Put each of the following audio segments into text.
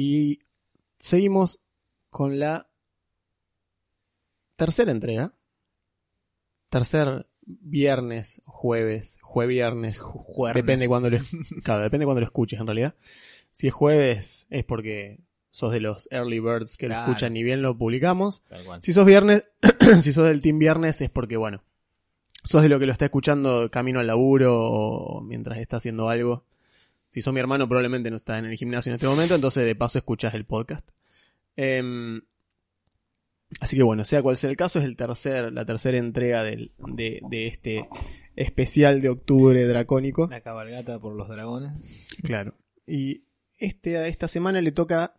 Y seguimos con la tercera entrega. Tercer viernes, jueves, jueviernes, depende cuando lo, claro, depende cuando lo escuches en realidad. Si es jueves es porque sos de los early birds que Claro. lo escuchan ni bien lo publicamos. Si sos viernes, si sos del team viernes es porque bueno, sos de lo que lo está escuchando camino al laburo o mientras está haciendo algo. Si sos mi hermano probablemente no está en el gimnasio en este momento, entonces de paso escuchas el podcast. Em, así que bueno, sea cual sea el caso, es el tercer, la tercera entrega del- de, de este especial de octubre dracónico. La cabalgata por los dragones. Claro. Y este, a esta semana le toca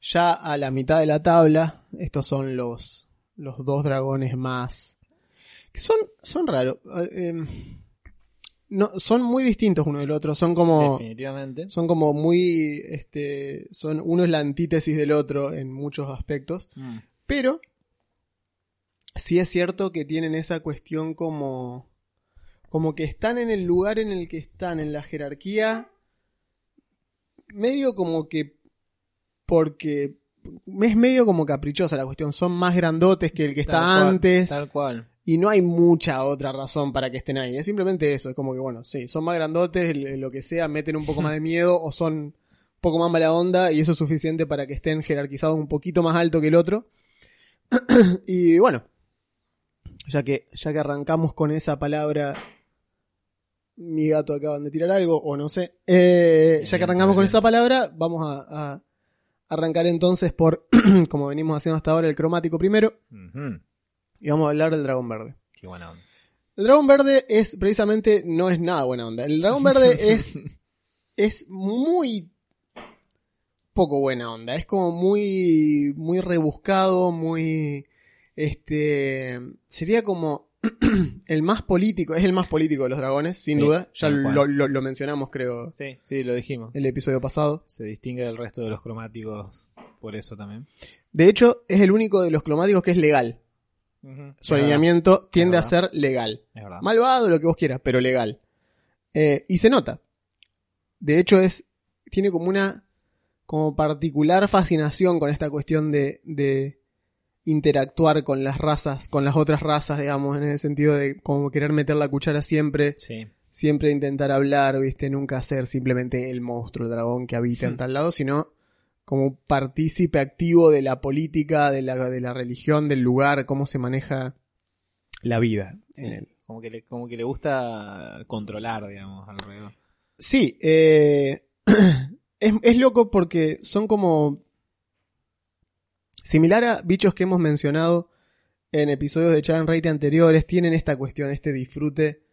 ya a la mitad de la tabla. Estos son los, los dos dragones más. que son, son raros. Eh, em, no, son muy distintos uno del otro. Son como. Definitivamente. Son como muy. Este. Son. Uno es la antítesis del otro en muchos aspectos. Mm. Pero. Sí es cierto que tienen esa cuestión como. Como que están en el lugar en el que están, en la jerarquía. Medio como que. Porque. Es medio como caprichosa la cuestión. Son más grandotes que el que está cual, antes. Tal cual. Y no hay mucha otra razón para que estén ahí. Es simplemente eso. Es como que, bueno, sí, son más grandotes, lo que sea, meten un poco más de miedo o son un poco más mala onda y eso es suficiente para que estén jerarquizados un poquito más alto que el otro. y bueno, ya que, ya que arrancamos con esa palabra, mi gato acaban de tirar algo o no sé. Eh, ya que arrancamos con esa palabra, vamos a, a arrancar entonces por, como venimos haciendo hasta ahora, el cromático primero. Y vamos a hablar del dragón verde. Qué buena onda. El dragón verde es precisamente no es nada buena onda. El dragón verde es es muy poco buena onda. Es como muy muy rebuscado, muy este sería como el más político, es el más político de los dragones, sin Sí, duda. Ya lo, lo- lo mencionamos creo Sí, sí, lo dijimos. el episodio pasado. Se distingue del resto de los cromáticos por eso también. De hecho, es el único de los cromáticos que es legal. Su Es verdad, alineamiento tiende a ser legal. Malvado, lo que vos quieras, pero legal. Eh, y se nota. De hecho, es. tiene como una. como particular fascinación con esta cuestión de. de interactuar con las razas, con las otras razas, digamos, en el sentido de como querer meter la cuchara siempre, Sí. siempre intentar hablar, viste, nunca ser simplemente el monstruo, el dragón que habita en Hmm. tal lado, sino como partícipe activo de la política, de la, de la religión, del lugar, cómo se maneja la vida sí. en él. Como, que le, como que le gusta controlar, digamos, alrededor. Sí, eh, es, es loco porque son como similar a bichos que hemos mencionado en episodios de Chan Rate anteriores, tienen esta cuestión, este disfrute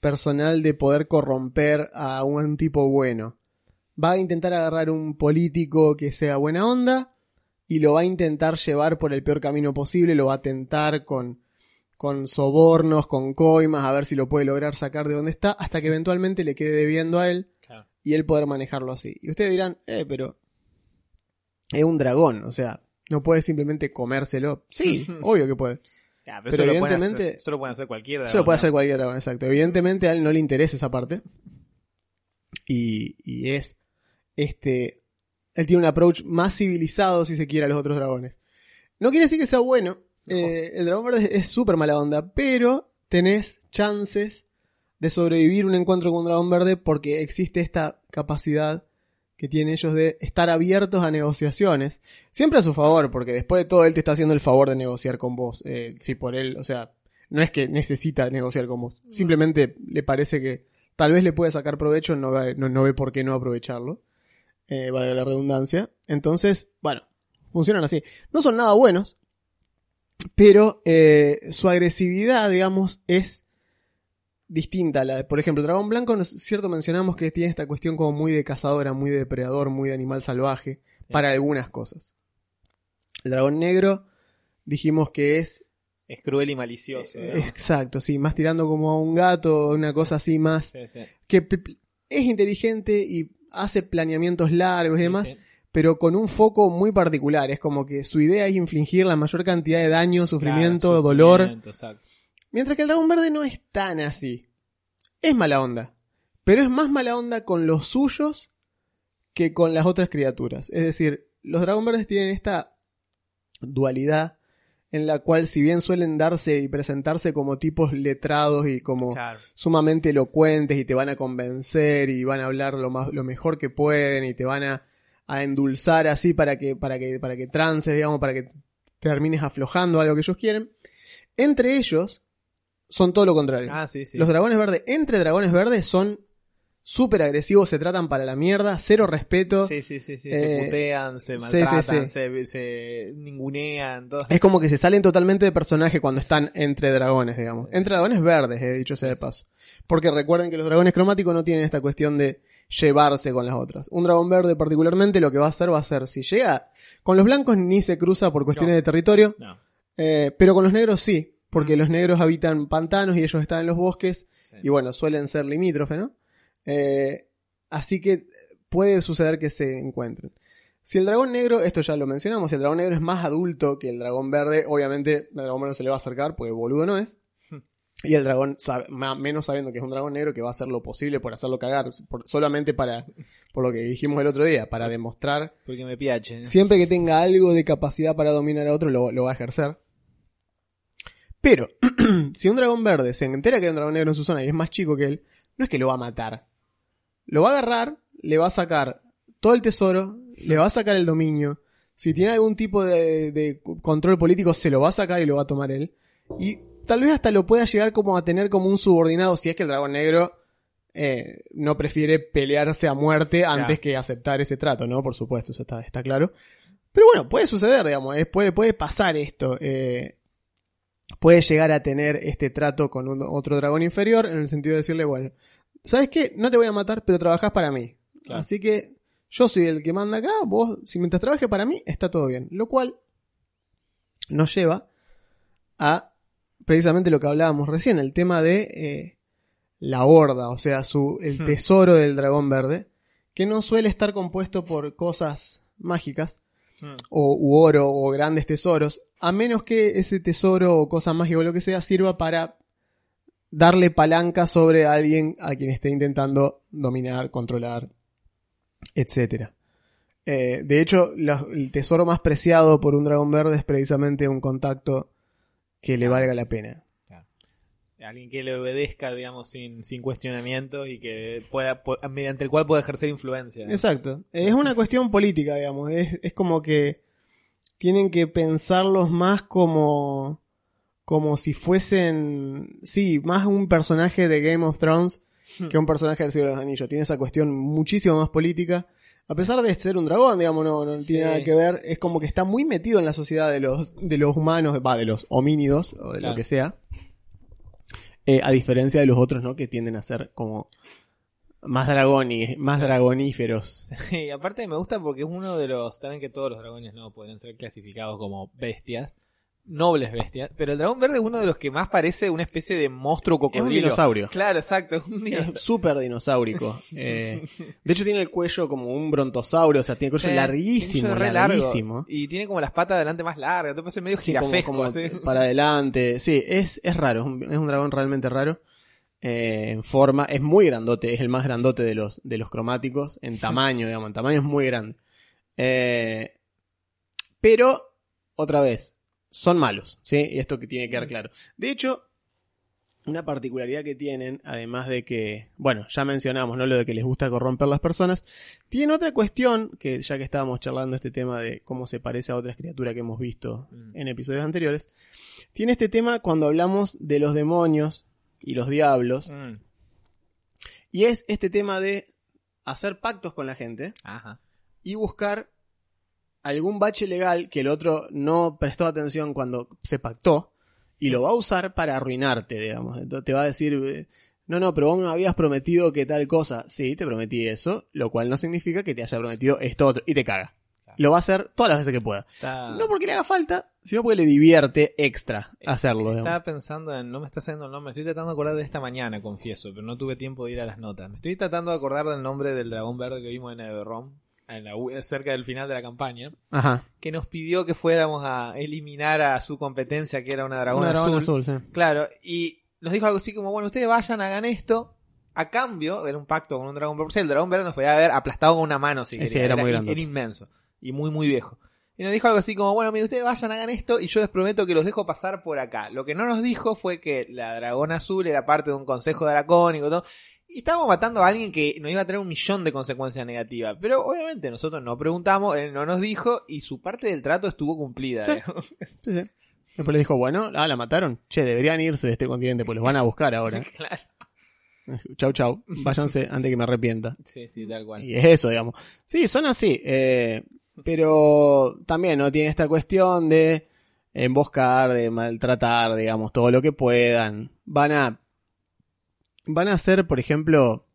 personal de poder corromper a un tipo bueno. Va a intentar agarrar un político que sea buena onda y lo va a intentar llevar por el peor camino posible, lo va a tentar con, con sobornos, con coimas, a ver si lo puede lograr sacar de donde está, hasta que eventualmente le quede debiendo a él Claro. y él poder manejarlo así. Y ustedes dirán, eh, pero es un dragón, o sea, no puede simplemente comérselo. Sí, obvio que puede. pero, Pero eso, lo pueden evidentemente- hacer, eso lo pueden hacer cualquiera. Eso lo puede hacer cualquier dragón, exacto. Evidentemente a él no le interesa esa parte. Y, y es, este, él tiene un approach más civilizado, si se quiere, a los otros dragones. No quiere decir que sea bueno. No. Eh, el dragón verde es súper mala onda, pero tenés chances de sobrevivir un encuentro con un dragón verde porque existe esta capacidad que tienen ellos de estar abiertos a negociaciones. Siempre a su favor, porque después de todo él te está haciendo el favor de negociar con vos. Eh, si por él, o sea, no es que necesita negociar con vos. Simplemente le parece que tal vez le puede sacar provecho, no ve, no, no ve por qué no aprovecharlo. Eh, vale la redundancia. Entonces, bueno, funcionan así. No son nada buenos, pero eh, su agresividad, digamos, es distinta a la de, por ejemplo, el dragón blanco, ¿no es cierto? Mencionamos que tiene esta cuestión como muy de cazadora, muy de depredador, muy de animal salvaje. para algunas cosas. El dragón negro dijimos que es Es cruel y malicioso. digamos. exacto, sí, más tirando como a un gato, una cosa así más Sí, sí. que es inteligente y hace planeamientos largos y demás, Sí, sí. pero con un foco muy particular. Es como que su idea es infligir la mayor cantidad de daño, sufrimiento, Claro, dolor. sufrimiento. Mientras que el dragón verde no es tan así. Es mala onda. Pero es más mala onda con los suyos que con las otras criaturas. Es decir, los dragón verdes tienen esta dualidad en la cual si bien suelen darse y presentarse como tipos letrados y como Claro. sumamente elocuentes y te van a convencer y van a hablar lo más lo mejor que pueden y te van a, a endulzar así para que para que para que trances digamos para que termines aflojando algo que ellos quieren entre ellos son todo lo contrario Ah, sí, sí. los dragones verdes entre dragones verdes son súper agresivos se tratan para la mierda cero respeto Sí, sí, sí, sí. Eh, se putean, se sí, sí, maltratan, sí. Se, se ningunean, todo. es como que se salen totalmente de personaje cuando están entre dragones, digamos. Entre dragones verdes, he dicho sea de paso. Porque recuerden que los dragones cromáticos no tienen esta cuestión de llevarse con las otras. Un dragón verde particularmente lo que va a hacer va a ser, si llega, con los blancos ni se cruza por cuestiones No. de territorio, No. eh, pero con los negros sí, porque Mm. los negros habitan pantanos y ellos están en los bosques y bueno, suelen ser limítrofes, ¿no? Eh, así que puede suceder que se encuentren. Si el dragón negro, esto ya lo mencionamos, si el dragón negro es más adulto que el dragón verde, obviamente el dragón verde no se le va a acercar porque boludo no es. Y el dragón, sabe- menos sabiendo que es un dragón negro, que va a hacer lo posible por hacerlo cagar, por- solamente para, por lo que dijimos el otro día, para demostrar, Porque me piache. siempre que tenga algo de capacidad para dominar a otro, lo, lo va a ejercer. Pero, si un dragón verde se entera que hay un dragón negro en su zona y es más chico que él, no es que lo va a matar. Lo va a agarrar, le va a sacar todo el tesoro, le va a sacar el dominio. Si tiene algún tipo de, de control político, se lo va a sacar y lo va a tomar él. Y tal vez hasta lo pueda llegar como a tener como un subordinado si es que el dragón negro eh, no prefiere pelearse a muerte antes que aceptar ese trato, ¿no? Por supuesto, eso está, está claro. Pero bueno, puede suceder, digamos, puede, puede pasar esto. eh, puede llegar a tener este trato con un- otro dragón inferior en el sentido de decirle, bueno, ¿sabes qué? No te voy a matar, pero trabajás para mí. Claro. Así que yo soy el que manda acá, vos, si mientras trabajes para mí, está todo bien. Lo cual nos lleva a precisamente lo que hablábamos recién, el tema de eh, la horda, o sea, su, el Hmm. tesoro del dragón verde, que no suele estar compuesto por cosas mágicas, Mm. o u oro o grandes tesoros, a menos que ese tesoro o cosa mágica o lo que sea sirva para darle palanca sobre alguien a quien esté intentando dominar, controlar, etcétera. Eh, de hecho, la- el tesoro más preciado por un dragón verde es precisamente un contacto que le valga la pena. Alguien que le obedezca, digamos, sin, sin cuestionamiento y que pueda, pu- mediante el cual pueda ejercer influencia. Exacto. Es una cuestión política, digamos. Es, es como que tienen que pensarlos más como, como si fuesen, sí, más un personaje de Game of Thrones que un personaje del Señor de los Anillos. Tiene esa cuestión muchísimo más política. A pesar de ser un dragón, digamos, no, no Sí. tiene nada que ver. Es como que está muy metido en la sociedad de los, de los humanos, va, de los homínidos, o de Claro. lo que sea. Eh, a diferencia de los otros, ¿no? Que tienden a ser como más dragón y más dragoníferos. Y aparte me gusta porque es uno de los, también que todos los dragones no pueden ser clasificados como bestias, nobles bestias, pero el dragón verde es uno de los que más parece una especie de monstruo Es un cocodrilo. dinosaurio. Claro, exacto, es un dinosaurio. Es súper dinosaurico. Eh, de hecho, tiene el cuello como un brontosaurio, o sea, tiene el cuello Sí, larguísimo, tiene un re largo. larguísimo. Y tiene como las patas adelante más largas, entonces es medio Sí, jirafesco. como para adelante. Sí, es, es raro, es un, es un dragón realmente raro. Eh, en forma, es muy grandote, es el más grandote de los, de los cromáticos, en tamaño, digamos, en tamaño es muy grande. Eh, pero, otra vez, son malos, ¿sí? Y esto que tiene que quedar claro. De hecho, una particularidad que tienen, además de que, bueno, ya mencionamos, ¿no? Lo de que les gusta corromper las personas, tiene otra cuestión, que ya que estábamos charlando este tema de cómo se parece a otras criaturas que hemos visto Mm. en episodios anteriores, tiene este tema cuando hablamos de los demonios y los diablos, Mm, y es este tema de hacer pactos con la gente Ajá. y buscar algún bache legal que el otro no prestó atención cuando se pactó y lo va a usar para arruinarte, digamos. Entonces te va a decir, no, no, pero vos me habías prometido que tal cosa. Sí, te prometí eso, lo cual no significa que te haya prometido esto otro y te caga. lo va a hacer todas las veces que pueda. Está- No porque le haga falta, sino porque le divierte extra hacerlo. digamos. Estaba pensando en, no me está saliendo el nombre, me estoy tratando de acordar de esta mañana, confieso, pero no tuve tiempo de ir a las notas. Me estoy tratando de acordar del nombre del dragón verde que vimos en Everrom, en la, cerca del final de la campaña, Ajá. que nos pidió que fuéramos a eliminar a su competencia, que era una dragón Una azul. azul, sí. Claro, y nos dijo algo así como, bueno, ustedes vayan, hagan esto, a cambio, era un pacto con un dragón verde, el dragón verde nos podía haber aplastado con una mano si Sí, quería, era muy grande. era inmenso, y muy, muy viejo. Y nos dijo algo así como, bueno, mire, ustedes vayan, hagan esto, y yo les prometo que los dejo pasar por acá. Lo que no nos dijo fue que la dragón azul era parte de un consejo dracónico, y todo. Y estábamos matando a alguien que nos iba a traer un millón de consecuencias negativas. Pero obviamente nosotros no preguntamos, él no nos dijo, y su parte del trato estuvo cumplida. Sí. Sí, sí. Después le dijo, bueno, ah, la mataron. Che, deberían irse de este continente, pues los van a buscar ahora. claro. chau, chau. Váyanse antes que me arrepienta. Sí, sí, tal cual. Y es eso, digamos. Sí, son así. eh, pero también, ¿no? Tiene esta cuestión de emboscar, de maltratar, digamos, todo lo que puedan. Van a. Van a hacer, por ejemplo,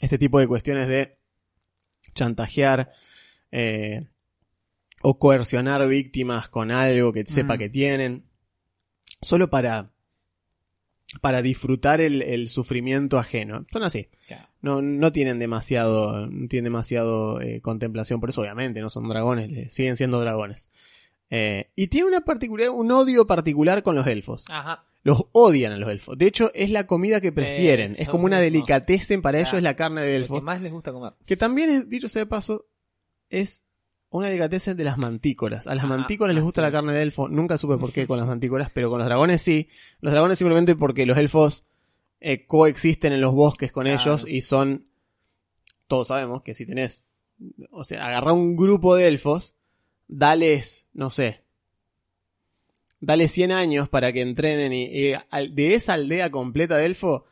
este tipo de cuestiones de chantajear eh, o coercionar víctimas con algo que sepa Mm. que tienen. Solo para. para disfrutar el, el sufrimiento ajeno. Son así Claro. no, no tienen demasiado, no tienen demasiado eh, contemplación, por eso obviamente no son dragones, le- siguen siendo dragones. Eh, y tiene una particular, un odio particular con los elfos. Ajá. Los odian a los elfos. De hecho, es la comida que prefieren. Eso es como una delicatessen para Claro. ellos, es la carne de Lo elfo. que más les gusta comer. Que también, es, dicho sea de paso, es una delicatessen de las mantícoras. A las Ah, mantícoras les gusta la carne de elfo. Nunca supe por qué con las mantícoras, pero con los dragones sí. Los dragones simplemente porque los elfos eh, coexisten en los bosques con Claro. ellos y son... Todos sabemos que si tenés... O sea, agarra un grupo de elfos, dales, no sé, dale 100 años para que entrenen y, y al- de esa aldea completa de elfo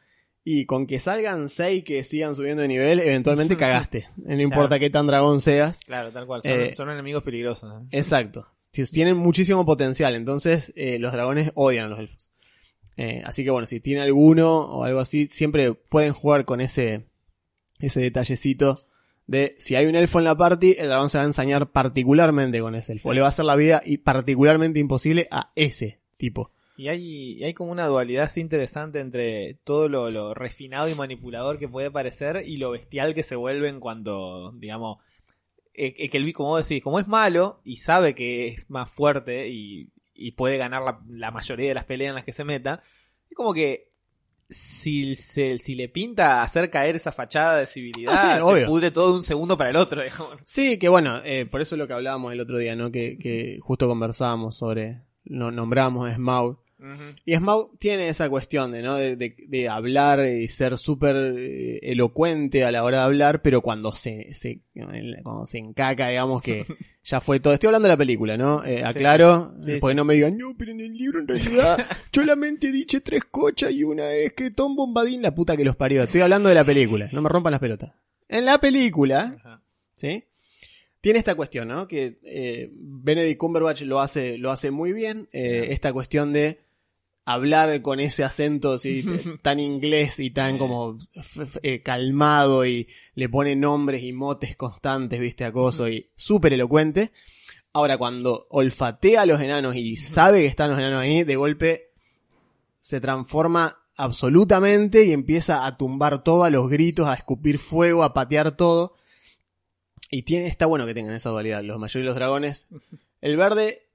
y con que salgan 6 que sigan subiendo de nivel, eventualmente cagaste. No importa qué tan dragón seas. Claro, tal cual. Son, Eh, son enemigos peligrosos. ¿eh? Exacto. Tienen muchísimo potencial, entonces eh, los dragones odian a los elfos. Eh, así que bueno, si tiene alguno o algo así, siempre pueden jugar con ese, ese detallecito de si hay un elfo en la party, el dragón se va a ensañar particularmente con ese elfo. Sí. Le va a hacer la vida y particularmente imposible a ese tipo. Y hay, y hay como una dualidad así interesante entre todo lo, lo refinado y manipulador que puede parecer y lo bestial que se vuelven cuando, digamos, eh, eh, que el como vos decís, como es malo y sabe que es más fuerte y, y puede ganar la, la mayoría de las peleas en las que se meta, es como que si, se, si le pinta hacer caer esa fachada de civilidad, Ah, sí, se obvio. pudre todo de un segundo para el otro, digamos. Sí, que bueno, eh, por eso es lo que hablábamos el otro día, ¿no? Que, que justo conversábamos sobre, no, nombramos a Smaug. Y Smaug tiene esa cuestión de, ¿no? de, de- de hablar y ser súper eh, elocuente a la hora de hablar, pero cuando se, se, cuando se encaca, digamos que ya fue todo. Estoy hablando de la película, ¿no? Eh, aclaro, Sí, porque sí. no me digan, no, pero en el libro en realidad solamente dice tres cochas y una es que Tom Bombadín, la puta que los parió. Estoy hablando de la película, no me rompan las pelotas. En la película. ¿sí? Tiene esta cuestión, ¿no? Que eh, Benedict Cumberbatch lo hace, lo hace muy bien. eh. Esta cuestión de hablar con ese acento así, t- tan inglés y tan como eh, calmado y le pone nombres y motes constantes, viste, acoso y súper elocuente. Ahora, cuando olfatea a los enanos y sabe que están los enanos ahí, de golpe se transforma absolutamente y empieza a tumbar todo a los gritos, a escupir fuego, a patear todo. Y tiene, está bueno que tengan esa dualidad, los mayores y los dragones. El verde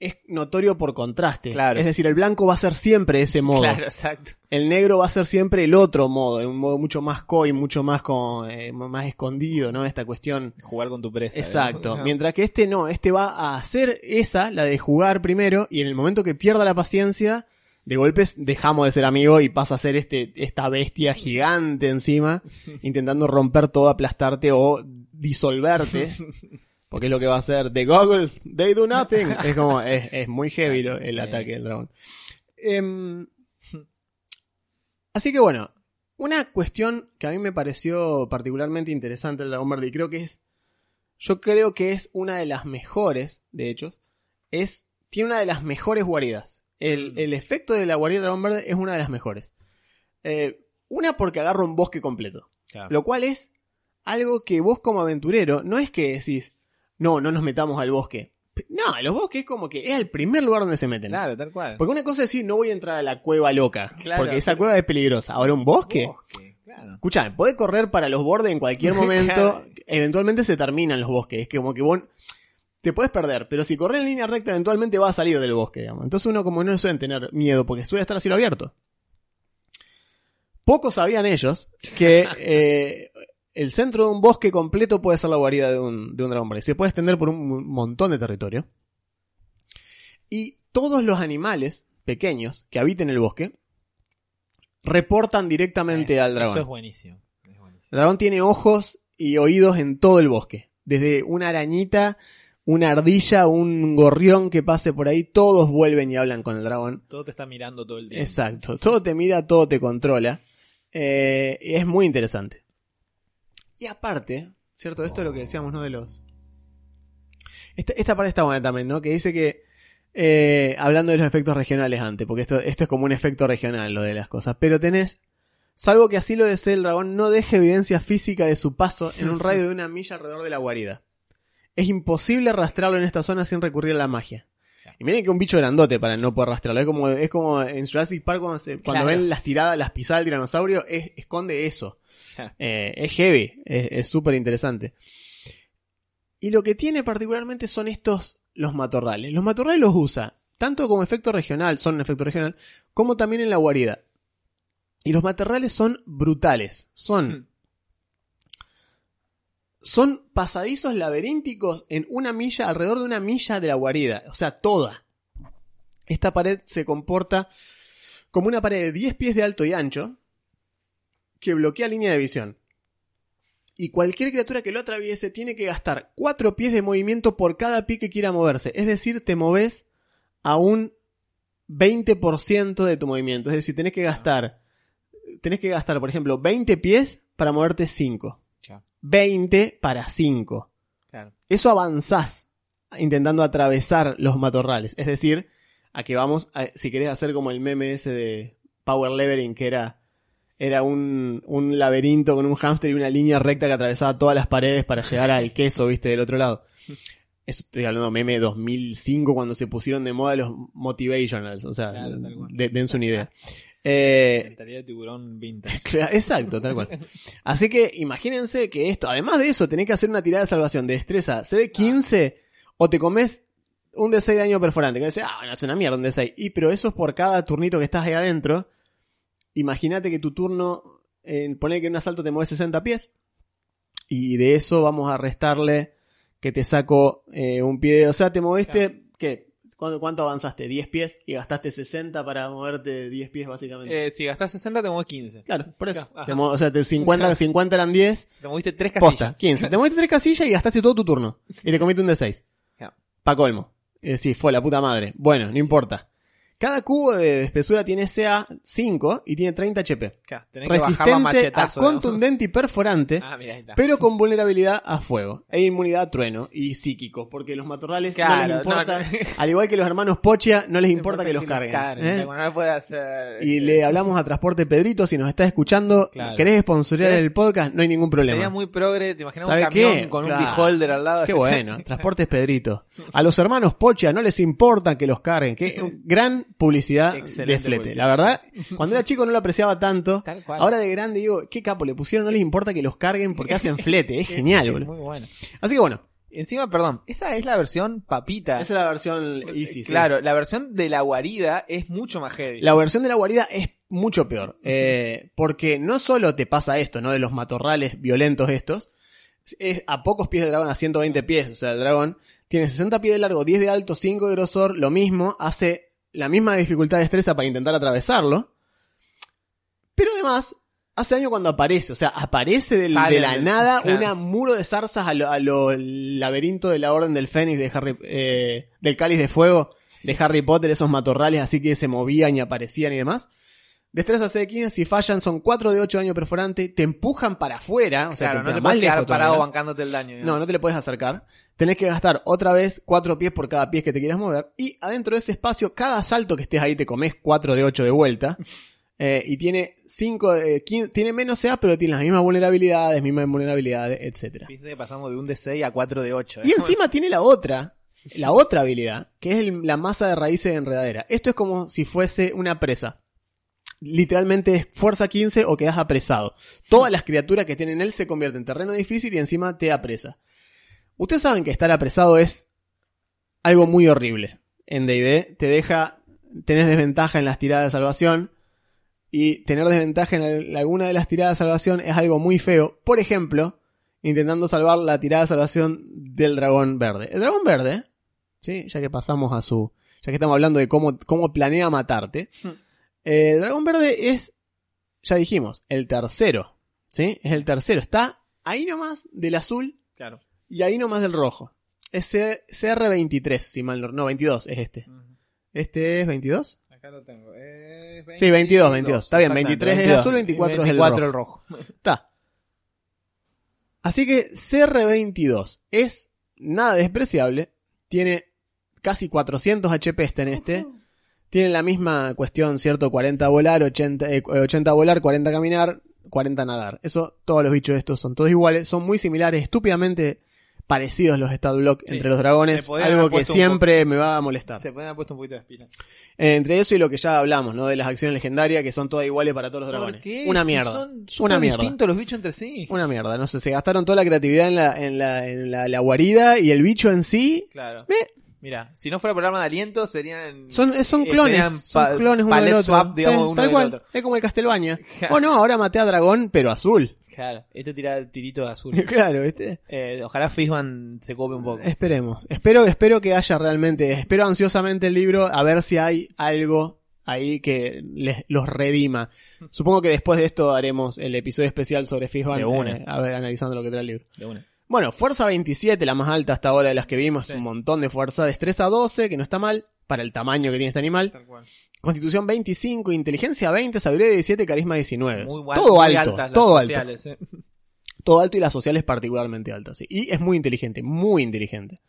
es notorio por contraste. Claro. Es decir, el blanco va a ser siempre ese modo. Claro, exacto. El negro va a ser siempre el otro modo, un modo mucho más coy, mucho más con, eh, más escondido, ¿no? Esta cuestión. Jugar con tu presa. Exacto. Mientras que este no, este va a hacer esa, la de jugar primero, y en el momento que pierda la paciencia, de golpes dejamos de ser amigos y pasa a ser este, esta bestia gigante encima, intentando romper todo, aplastarte o disolverte. Porque es lo que va a hacer. The goggles, they do nothing. Es como, es, es muy heavy lo- el ataque del dragón. Em, así que bueno, una cuestión que a mí me pareció particularmente interesante del dragón verde y creo que es, yo creo que es una de las mejores, de hecho, es, tiene una de las mejores guaridas. El, Mm. el efecto de la guarida del dragón verde es una de las mejores. Eh, una porque agarra un bosque completo. Claro. Lo cual es algo que vos como aventurero, no es que decís, no, no nos metamos al bosque. No, los bosques es como que es el primer lugar donde se meten. Claro, tal cual. Porque una cosa es decir, no voy a entrar a la cueva loca, Claro, porque esa pero- cueva es peligrosa. Ahora, un bosque, Bosque, claro. escucha, podés correr para los bordes en cualquier momento, eventualmente se terminan los bosques, es que como que vos te puedes perder, pero si corres en línea recta eventualmente vas a salir del bosque, digamos. Entonces uno como no suele tener miedo porque suele estar a cielo abierto. Pocos sabían ellos que eh, el centro de un bosque completo puede ser la guarida de un, de un dragón. Se puede extender por un montón de territorio. Y todos los animales pequeños que habiten el bosque reportan directamente al dragón. Eso es buenísimo. Es buenísimo. El dragón tiene ojos y oídos en todo el bosque. Desde una arañita, una ardilla, un gorrión que pase por ahí, todos vuelven y hablan con el dragón. Todo te está mirando todo el día. Exacto. Todo te mira, todo te controla. Eh, es muy interesante. Y aparte, ¿cierto? Esto es lo que decíamos, ¿no? De los... Esta, esta parte está buena también, ¿no? Que dice que... eh, hablando de los efectos regionales antes, porque esto, esto es como un efecto regional, lo de las cosas. Pero tenés... Salvo que así lo desee el dragón, no deje evidencia física de su paso en un radio de una milla alrededor de la guarida. Es imposible rastrearlo en esta zona sin recurrir a la magia. Y miren que un bicho grandote para no poder rastrearlo. Es como, es como en Jurassic Park cuando, se- cuando Claro. ven las tiradas, las pisadas del tiranosaurio, es- esconde eso. Claro. Eh, es heavy, es es súper interesante. Y lo que tiene particularmente son estos, los matorrales. Los matorrales los usa tanto como efecto regional, son un efecto regional, como también en la guarida. Y los matorrales son brutales. Son, son pasadizos laberínticos en una milla, alrededor de una milla de la guarida. O sea, toda. Esta pared se comporta como una pared de 10 pies de alto y ancho que bloquea línea de visión. Y cualquier criatura que lo atraviese tiene que gastar 4 pies de movimiento por cada pie que quiera moverse. Es decir, te moves a un 20% de tu movimiento. Es decir, tenés que gastar, tenés que gastar, por ejemplo, 20 pies para moverte 5. Claro. 20 para 5. Claro. Eso avanzás intentando atravesar los matorrales. Es decir, a que vamos, a- si querés hacer como el meme ese de Power Levering, que era, era un, un laberinto con un hámster y una línea recta que atravesaba todas las paredes para llegar al queso, viste, del otro lado. Eso estoy hablando meme 2005 cuando se pusieron de moda los motivationals, o sea, Claro, de- dense una idea. Eh, de tiburón vintage. Exacto, tal cual. Así que imagínense que esto, además de eso, tenés que hacer una tirada de salvación de destreza CD 15 o te comes un D6 de daño perforante. Que dice, ah, bueno, es una mierda un D6. Y pero eso es por cada turnito que estás ahí adentro. Imagínate que tu turno, eh, poner que en un asalto te mueves 60 pies. Y de eso vamos a restarle que te saco eh, un pie. O sea, te moviste, ¿qué? ¿Cuánto, ¿Cuánto avanzaste? ¿10 pies? Y gastaste 60 para moverte 10 pies básicamente. Eh, si gastás 60 te mueves 15. Claro, por eso. Ajá. Te o sea, te 50, 50 eran 10. Si te moviste 3 casillas. Posta, 15. Te moviste tres casillas y gastaste todo tu turno. Y te comiste un D6. Claro. Pa' colmo. Es decir, fue la puta madre. Bueno, no importa. Cada cubo de espesura tiene CA 5 y tiene 30 HP. Claro, tenés que Resistente a contundente y perforante, Ah, pero con vulnerabilidad a fuego. E inmunidad a trueno y psíquico, porque los matorrales no les importa, no, al igual que los hermanos Pochia, no les importa que los carguen. ¿eh? Bueno, no puede hacer. Y le hablamos a Transporte Pedrito, si nos está escuchando, Claro. querés sponsorear el podcast, no hay ningún problema. Sería muy progre, te imaginas un ¿Sabe camión qué? con un beholder al lado. Qué bueno, Transportes Pedrito. A los hermanos Pocha no les importa que los carguen. Qué gran publicidad Excelente de flete. publicidad. La verdad, cuando era chico no lo apreciaba tanto. Tal cual. Ahora de grande digo, qué capo le pusieron, no les importa que los carguen porque hacen flete. Es genial, boludo. Muy bueno. Así que bueno, Encima, perdón, esa es la versión papita. esa es la versión easy. sí. claro, la versión de la guarida es mucho más heavy. La versión de la guarida es mucho peor. eh, porque no solo te pasa esto, ¿no? De los matorrales violentos estos. Es a pocos pies de dragón, a 120 pies. O sea, el dragón tiene 60 pies de largo, 10 de alto, 5 de grosor. Lo mismo, hace la misma dificultad de destreza para intentar atravesarlo. Pero además, hace año cuando aparece. O sea, aparece del- de la nada claro. una muro de zarzas a lo, a lo laberinto de la Orden del Fénix de Harry, eh, del Cáliz de Fuego de Harry Potter, esos matorrales así que se movían y aparecían y demás. Destreza C15, si fallan son 4 de 8 daño perforante, te empujan para afuera, o sea, claro, te no te puedes quedar parado todavía. bancándote el daño. No, no te le puedes acercar. Tenés que gastar otra vez 4 pies por cada pie que te quieras mover. Y adentro de ese espacio, cada salto que estés ahí te comes 4 de 8 de vuelta. Eh, y tiene cinco, eh, quin- tiene menos CA, pero tiene las mismas vulnerabilidades, mismas vulnerabilidades, etcétera. Fíjense que pasamos de un de 6 a 4 de 8. Y encima tiene la otra, la otra habilidad, que es el- la masa de raíces de enredadera. Esto es como si fuese una presa. Literalmente es fuerza 15 o quedas apresado. Todas las criaturas que tienen él se convierten en terreno difícil y encima te apresa. Ustedes saben que estar apresado es algo muy horrible. En D&D te deja, tenés desventaja en las tiradas de salvación y tener desventaja en al- alguna de las tiradas de salvación es algo muy feo. Por ejemplo, intentando salvar la tirada de salvación del dragón verde. El dragón verde, ¿sí? ya que pasamos a su... ya que estamos hablando de cómo, cómo planea matarte, eh, el dragón verde es, ya dijimos, el tercero. ¿sí? Es el tercero. Está ahí nomás del azul Claro. Y ahí nomás del rojo. Es C- CR23, si mal no... No, 22 es este. ¿Este es 22? Acá lo tengo. Sí, 22, 22. Está bien, 23 es el azul, 24 es el 24 el rojo. Está. Así que CR22 es nada despreciable. Tiene casi 400 HP este en este. Tiene la misma cuestión, ¿cierto? 40 volar, 80, eh, 80 volar, 40 caminar, 40 nadar. Eso, todos los bichos estos son todos iguales. Son muy similares, estúpidamente parecidos los stat block Sí, entre los dragones. Algo que siempre me va a molestar. Se pueden haber puesto un poquito de espina. Eh, entre eso y lo que ya hablamos, ¿no? De las acciones legendarias que son todas iguales para todos los dragones. ¿Por qué? Una mierda. Son Una mierda. distintos los bichos entre sí. Una mierda, no sé, se gastaron toda la creatividad en la, en la, en la, la guarida y el bicho en sí. Claro. Eh. Mira, si no fuera programa de aliento, serían. Son, eh, son eh, clones, serían son clones uno del otro. swap, digamos, Sí, uno tal del cual, otro. es como el Castelbaña. Ja. oh no, ahora maté a dragón, pero azul. Claro, este tira tiritos azul. claro, ¿viste? Eh, ojalá Fishman se cope un poco. Esperemos. Espero, espero que haya realmente, espero ansiosamente el libro a ver si hay algo ahí que les, los redima. Supongo que después de esto haremos el episodio especial sobre Fishban, De una. eh, a ver, analizando lo que trae el libro. De una. Bueno, fuerza 27, la más alta hasta ahora de las que vimos, Sí. un montón de fuerza. Destreza 12, que no está mal, para el tamaño que tiene este animal. Tal cual. Constitución 25, inteligencia 20, sabiduría 17, carisma 19. Muy, guay- todo muy alto, altas las todo alto. sociales, eh. Todo alto y las sociales particularmente altas, sí. Y es muy inteligente, muy inteligente.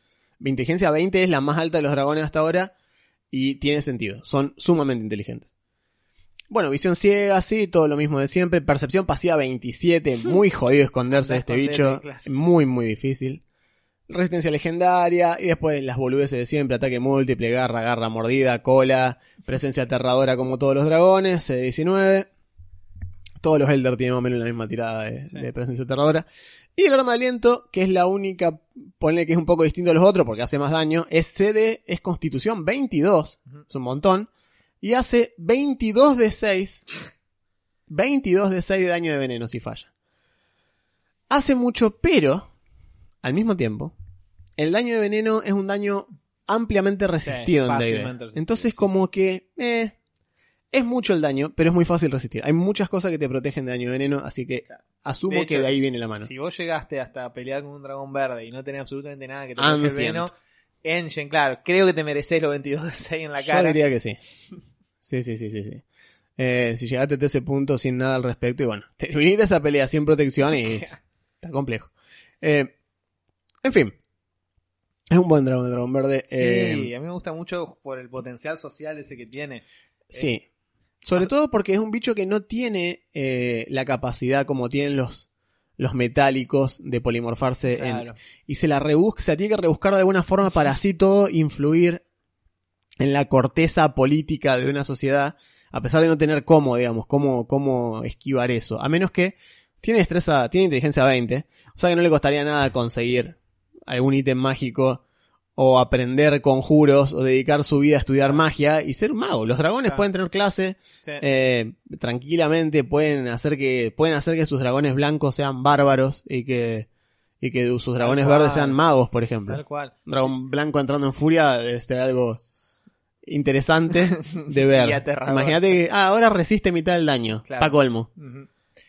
Inteligencia 20 es la más alta de los dragones hasta ahora y tiene sentido. Son sumamente inteligentes. Bueno, visión ciega, sí, todo lo mismo de siempre. Percepción pasiva 27, muy jodido esconderse de este bicho. claro. Muy, muy difícil. Resistencia legendaria y después las boludeces de siempre, ataque múltiple, garra, garra, mordida, cola, presencia aterradora como todos los dragones, C19. Todos los Elder tienen más o menos la misma tirada de, Sí. de presencia aterradora. Y el arma de aliento, que es la única, ponle que es un poco distinto a los otros porque hace más daño, es CD, es constitución 22, Ujú. es un montón, y hace 22 de 6, 22 de 6 de daño de veneno si falla. Hace mucho, pero, al mismo tiempo, el daño de veneno es un daño ampliamente resistido en D&D. fácilmente resistido, Entonces sí, como que, eh, es mucho el daño, pero es muy fácil resistir. Hay muchas cosas que te protegen de daño de veneno, así que Claro. asumo hecho, que de ahí viene la mano. Si vos llegaste hasta pelear con un dragón verde y no tenés absolutamente nada que te proteja el veneno, Engine, claro, creo que te mereces los 22 de 6 en la Yo cara. diría que sí. Sí, sí, sí, sí. sí. Eh, si llegaste a ese punto sin nada al respecto, y bueno, te viniste a esa pelea sin protección y está complejo. Eh, en fin. Es un buen dragón, el dragón verde. Sí, Eh, a mí me gusta mucho por el potencial social ese que tiene. sí. Sobre todo porque es un bicho que no tiene eh, la capacidad como tienen los, los metálicos de polimorfarse en, Claro. y se la rebusca, se la tiene que rebuscar de alguna forma para así todo influir en la corteza política de una sociedad, a pesar de no tener cómo, digamos, cómo, cómo esquivar eso. A menos que tiene destreza, tiene inteligencia 20, o sea que no le costaría nada conseguir algún ítem mágico o aprender conjuros o dedicar su vida a estudiar magia y ser un mago. Los dragones Claro. pueden tener clase, Sí. eh, tranquilamente pueden hacer que pueden hacer que sus dragones blancos sean bárbaros y que y que sus dragones verdes sean magos, por ejemplo. Tal cual. Un dragón blanco entrando en furia debe ser algo interesante de ver. Imagínate que ah, ahora resiste mitad del daño. Claro. Pa' colmo.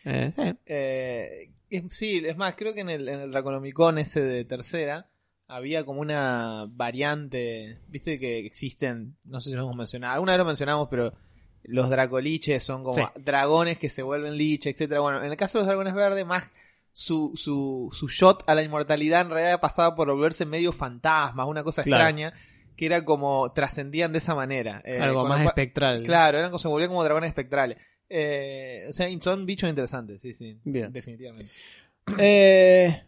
Eh. Eh, es- sí, es más, creo que en el, en el ese de tercera había como una variante, viste que existen, no sé si lo hemos mencionado, alguna vez lo mencionamos, pero los dracoliches son como Sí. dragones que se vuelven liche, etcétera. Bueno, en el caso de los dragones verdes, más su, su, su shot a la inmortalidad en realidad pasaba por volverse medio fantasmas, una cosa Claro. extraña, que era como trascendían de esa manera. Eh, algo más espectral. Claro, eran como, se volvían como dragones espectrales. Eh, o sea, son bichos interesantes, sí, sí. Bien. Definitivamente. Eh,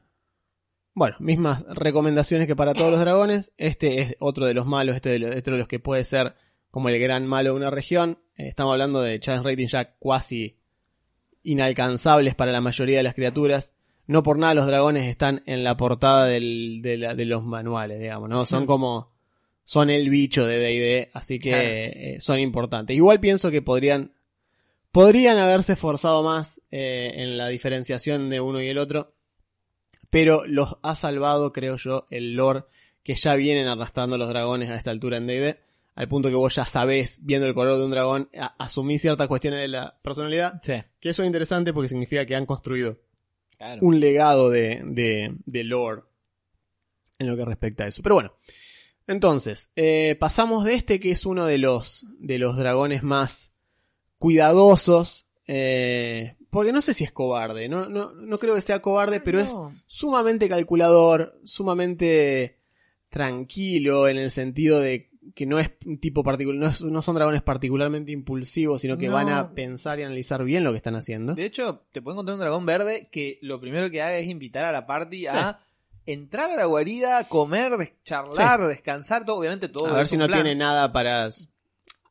bueno, mismas recomendaciones que para todos los dragones. Este es otro de los malos, este de los, este de los que puede ser como el gran malo de una región. Eh, estamos hablando de chance rating ya cuasi inalcanzables para la mayoría de las criaturas. No por nada los dragones están en la portada del- de, la- de los manuales, digamos, ¿no? Son como... Son el bicho de D&D, así que Claro. eh, son importantes. Igual pienso que podrían... Podrían haberse esforzado más eh, en la diferenciación de uno y el otro. Pero los ha salvado, creo yo, el lore que ya vienen arrastrando los dragones a esta altura en D&D. Al punto que vos ya sabés, viendo el color de un dragón, asumís ciertas cuestiones de la personalidad. Sí. Que eso es interesante porque significa que han construido Claro. un legado de, de, de lore en lo que respecta a eso. Pero bueno, entonces, eh, pasamos de este que es uno de los, de los dragones más cuidadosos. eh, porque no sé si es cobarde, no, no, no creo que sea cobarde, pero es sumamente calculador, sumamente tranquilo en el sentido de que no es un tipo particular, no, es- no son dragones particularmente impulsivos, sino que No. van a pensar y analizar bien lo que están haciendo. De hecho, te pueden encontrar un dragón verde que lo primero que haga es invitar a la party a entrar a la guarida, comer, des- charlar, descansar, todo, obviamente todo A es ver si un no plan. tiene nada para...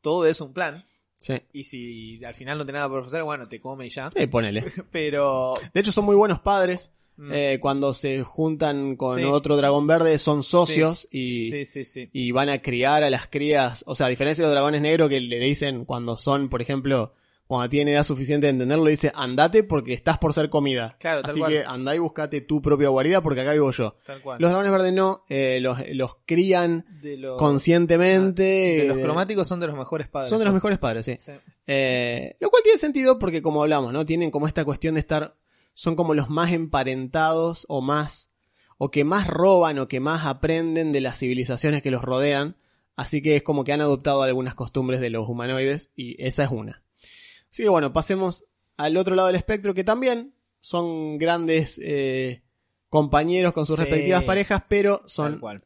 Todo es un plan. Sí. Y si al final no tiene nada por ofrecer, bueno, te come y ya. Eh, ponele. Pero. De hecho, son muy buenos padres. mm, Eh, cuando se juntan con Sí. otro dragón verde, son socios y, sí, sí, sí. y van a criar a las crías. O sea, a diferencia de los dragones negros que le dicen cuando son, por ejemplo, cuando tienen edad suficiente de entenderlo, le dice andate porque estás por ser comida. Claro, tal Así cual. que andá y buscate tu propia guarida porque acá vivo yo. Tal cual. Los dragones verdes no, eh, los, los crían los, conscientemente. de los eh, cromáticos son de los mejores padres. Son de los mejores padres, sí. Sí. Eh, lo cual tiene sentido porque como hablamos, ¿no? Tienen como esta cuestión de estar, son como los más emparentados o más, o que más roban o que más aprenden de las civilizaciones que los rodean. Así que es como que han adoptado algunas costumbres de los humanoides y esa es una. Así que bueno, pasemos al otro lado del espectro que también son grandes eh, compañeros con sus Sí. respectivas parejas, pero son cual.